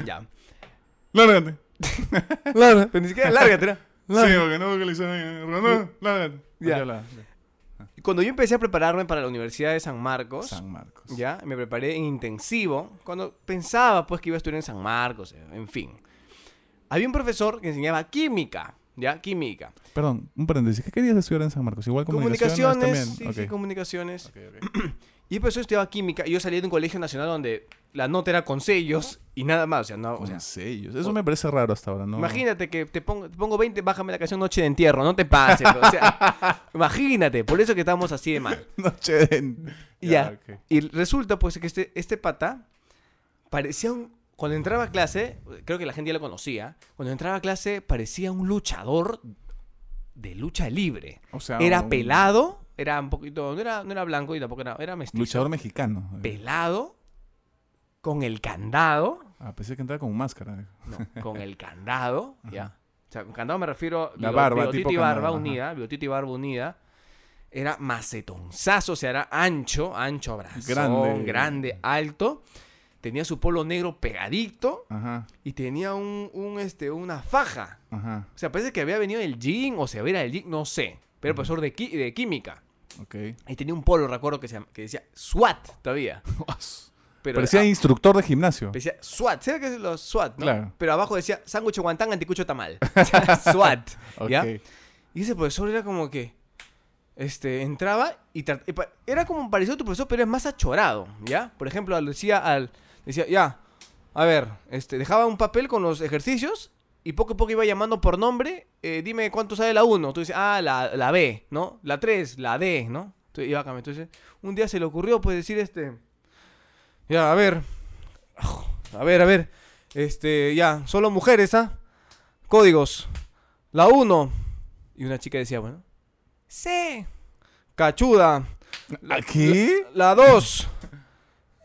ya Lárgate. Pero ni siquiera lárgate, ¿no? Sí, porque no lárgate. Ya. Cuando yo empecé a prepararme para la Universidad de San Marcos, San Marcos. ya, me preparé en intensivo, cuando pensaba pues que iba a estudiar en San Marcos, en fin. Había un profesor que enseñaba química, ¿ya? Química. Perdón, un paréntesis. ¿Qué querías estudiar en San Marcos? Igual comunicaciones, Comunicaciones, también. sí, sí, Ok. comunicaciones. Ok, ok. Y pues yo estudiaba química y yo salí de un colegio nacional donde la nota era con sellos y nada más, o sea, no, o sea, sellos. Eso me parece raro hasta ahora, ¿no? Imagínate que te pongo, te pongo 20, bájame la canción Noche de Entierro, no te pases. o sea, imagínate, por eso que estamos así de mal. Noche de... Ya. ok. Y resulta pues que este, este pata parecía un... Cuando entraba a clase, creo que la gente ya lo conocía, cuando entraba a clase parecía un luchador de lucha libre. O sea, Era un pelado, era un poquito, no era, no era blanco y tampoco era, era mestizo. Luchador mexicano. Pelado, con el candado, Ah, pensé que entraba con máscara. No, con el candado, ya. O sea, con candado me refiero La bigo- barba, bigotito y barba candado, unida, bigotito y barba unida. Era macetonzazo, o sea, era ancho, ancho brazón, Grande. grande, alto. Tenía su polo negro pegadito Ajá, y tenía un, un, este, una faja. ajá. O sea, parece que había venido del gym o se había ido del gym, no sé. Pero era profesor de, qui- de química. Ok. Y tenía un polo, recuerdo, que, se que decía SWAT todavía. Pero Parecía ah, instructor de gimnasio. Decía SWAT, ¿sabes qué es los SWAT? no? Claro. Pero abajo decía sándwich guantán, anticucho tamal. SWAT. ¿ya? Y ese profesor era como que. Este, entraba y, era como parecido a tu profesor, pero es más achorado, ¿ya? Por ejemplo, decía al. Decía, ya, a ver, este, dejaba un papel con los ejercicios y poco a poco iba llamando por nombre. eh, dime cuánto sale la 1. Tú dices, ah, la, la B, ¿no? La 3, la D, ¿no? Entonces, iba cambiando. Entonces, un día se le ocurrió, pues, decir este. Ya, a ver. A ver, a ver. Este, ya, solo mujeres, ¿ah? Códigos. La 1. Y una chica decía, bueno. C. Cachuda. ¿A qué? La 2.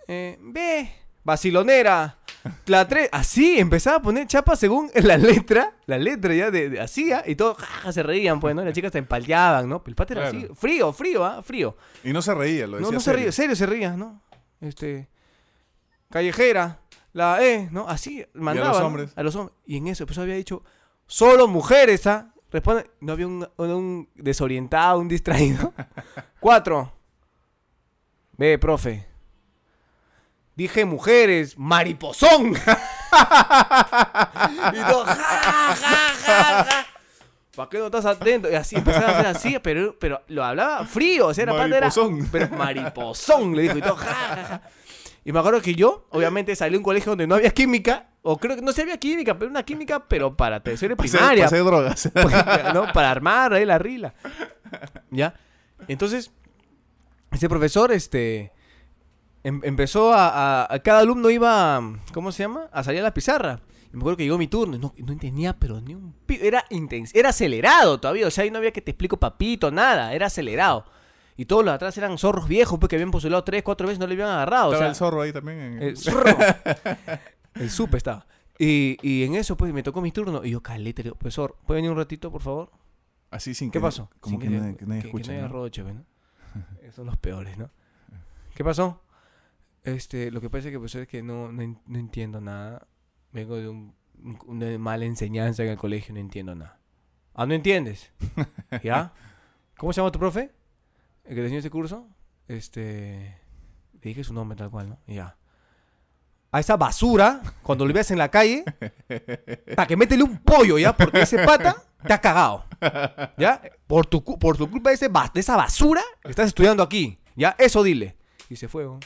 Eh, B. Basilonera. La 3. Así empezaba a poner chapa según la letra. La letra ya de, de- hacía. Y todos jaja, se reían, pues, ¿no? Las chicas se empalteaban, ¿no? El pata era Claro. así. Frío, frío, ¿ah? Frío. Y no se reía, lo No, decía no se serio. ríe, serio se ría, ¿no? Este. Callejera, la E, ¿no? Así mandaba. los ¿no? hombres? A los hombres. Y en eso, pues había dicho, solo mujeres, ¿ah? Responde, no había un, un desorientado, un distraído. Cuatro. Ve, profe. Dije mujeres, mariposón. y todo, ja, ja, ja, ja. ¿Para qué no estás atento? Y así empezaba a hacer así, pero, pero lo hablaba frío, o sea, era pata, era- Mariposón. pero mariposón, le dijo y todo, ja, ja, ja. Y me acuerdo que yo, obviamente, salí de un colegio donde no había química, o creo que no se había química, pero una química, pero para tercero primaria. para hacer drogas. ¿no? Para armar ahí la rila. ¿Ya? Entonces, ese profesor, este, em- empezó a, a- a- Cada alumno iba, ¿cómo se llama? A salir a la pizarra. Y me acuerdo que llegó mi turno no, no entendía, pero ni un... Era intens era acelerado todavía, o sea, ahí no había que te explico papito, nada, era acelerado. Y todos los de atrás eran zorros viejos, porque habían postulado tres, cuatro veces, no le habían agarrado. o Estaba sea, el zorro ahí también. en- el zorro. El supe estaba. Y, y en eso, pues, me tocó mi turno. Y yo, calete, le digo, profesor, ¿puede venir un ratito, por favor? Así sin ¿Qué que... pasó? Como Sin que, nadie, que nadie que- escucha. que nadie ¿no? arroche, ¿no? Esos son los peores, ¿no? ¿Qué pasó? Este, lo que pasa es que, pues, es que no, no, no entiendo nada. Vengo de un- una mala enseñanza en el colegio, no entiendo nada. Ah, ¿no entiendes? ¿Ya? ¿Cómo se llama tu profe? El que te enseñó ese curso. Este... Le dije su nombre tal cual, ¿no? Y ya. A esa basura, cuando lo veas en la calle, para que métele un pollo, ¿ya? Porque ese pata te ha cagado. ¿Ya? Por tu, por tu culpa de, ese ba- de esa basura, estás estudiando aquí. ¿Ya? Eso dile. Y se fue, ¿no?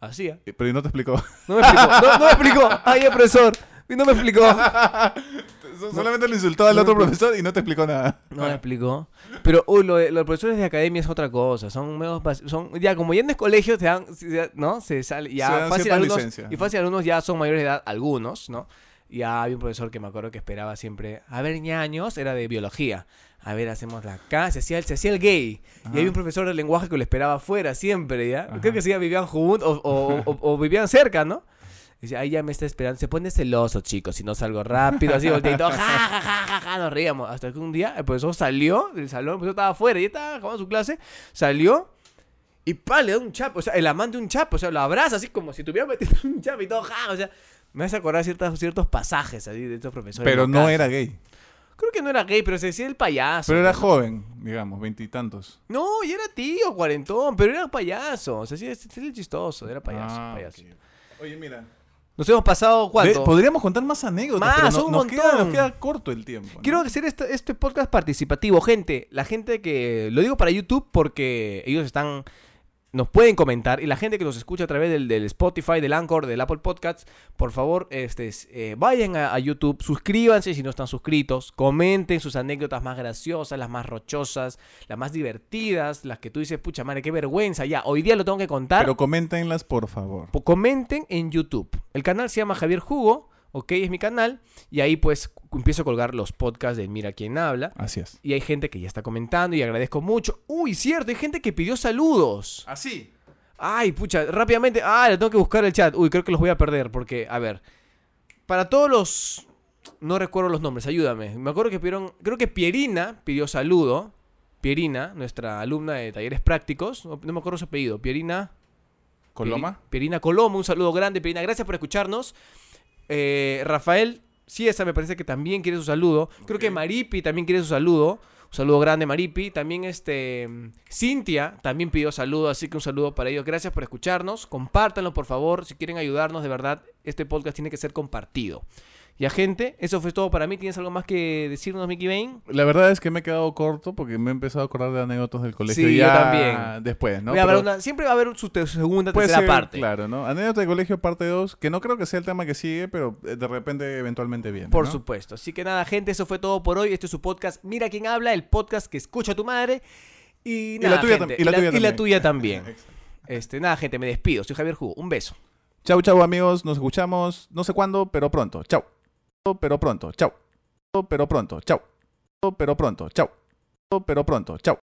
Así. Eh, Pero no te explicó. No me explicó. No, no me explicó. Ay, profesor. Y no me explicó. Solamente le insultó al No otro profesor y no te explicó nada. No me explicó. Pero, uy, lo de- los profesores de academia es otra cosa. Son medios son Ya, como ya en el colegio te dan. ¿No? Se sale. Ya dan fácil cierta algunos. licencia. Y fácil algunos ya son mayores de edad. Algunos, ¿no? Ya había un profesor que me acuerdo que esperaba siempre. A ver, ñaños. Era de biología. A ver, hacemos la K. Se hacía el, se hacía el gay. Y había un profesor de lenguaje que lo esperaba afuera siempre, ¿ya? Creo que sí, ya vivían juntos o, o- o- o vivían cerca, ¿no? Dice, ahí ya me está esperando. Se pone celoso, chicos, si no salgo rápido, así, voltea y todo, ja, ja, ja, ja, ja, nos reíamos. Hasta que un día el profesor salió del salón, el profesor estaba afuera, y estaba acabando su clase, salió y pa, le da un chapo, o sea, el amante un chapo, o sea, lo abraza así como si tuviera metido un chapo y todo, ja, o sea, me hace acordar ciertas, ciertos pasajes así de estos profesores. Pero no era gay. Creo que no era gay, pero se decía el payaso. Pero era ¿no? joven, digamos, veintitantos. No, y era tío, cuarentón, pero era payaso, o sea, sí, es, es el chistoso, era payaso, Ah, payaso. Oye, mira. Nos hemos pasado cuánto. Podríamos contar más anécdotas, Más, pero no- un nos, queda, nos queda corto el tiempo. ¿no? Quiero hacer este, este podcast participativo, gente. La gente que. Lo digo para YouTube porque ellos están. Nos pueden comentar. Y la gente que nos escucha a través del, del Spotify, del Anchor, del Apple Podcasts, por favor, este, eh, vayan a, a YouTube, suscríbanse si no están suscritos, comenten sus anécdotas más graciosas, las más rochosas, las más divertidas, las que tú dices, pucha madre, qué vergüenza. Ya, hoy día lo tengo que contar. Pero coméntenlas, por favor. Comenten en YouTube. El canal se llama Javier Jugo, ok, es mi canal. Y ahí pues empiezo a colgar los podcasts de Mira quién habla. Así es. Y hay gente que ya está comentando y agradezco mucho. Uy, cierto, hay gente que pidió saludos. Así. Ay, pucha, rápidamente. Ah, le tengo que buscar el chat. Uy, creo que los voy a perder porque, a ver. Para todos los... No recuerdo los nombres, ayúdame. Me acuerdo que pidieron... Creo que Pierina pidió saludo. Pierina, nuestra alumna de talleres prácticos. No, no me acuerdo su apellido. Pierina... ¿Coloma? Pieri- Pierina Coloma, un saludo grande, Pierina. Gracias por escucharnos. Eh, Rafael Ciesa me parece que también quiere su saludo. Creo que. Maripi también quiere su saludo. Un saludo grande, Maripi. También este Cintia también pidió saludo, así que un saludo para ellos. Gracias por escucharnos. Compártanlo, por favor. Si quieren ayudarnos, de verdad, este podcast tiene que ser compartido. Ya, gente, eso fue todo para mí. ¿Tienes algo más que decirnos, Mickey Bain? La verdad es que me he quedado corto porque me he empezado a acordar de anécdotas del colegio Sí, yo también. después, ¿no? Voy a Pero una- siempre va a haber su segunda, tercera ser, parte. Claro, ¿no? Anécdota de colegio parte 2, que no creo que sea el tema que sigue, pero eh, de repente eventualmente viene. Por ¿no? supuesto. Así que nada, gente, eso fue todo por hoy. Este es su podcast Mira quién habla, el podcast que escucha a tu madre. Y, la tuya gente, y la tuya y la también. tuya también. Exacto. Este, nada, gente, me despido. Soy Javier Jugo. Un beso. Chau, chau, amigos. Nos escuchamos no sé cuándo, pero pronto. Chau. Pero pronto. Chau. Pero pronto. Chau. Pero pronto. Chau. Pero pronto. Chau.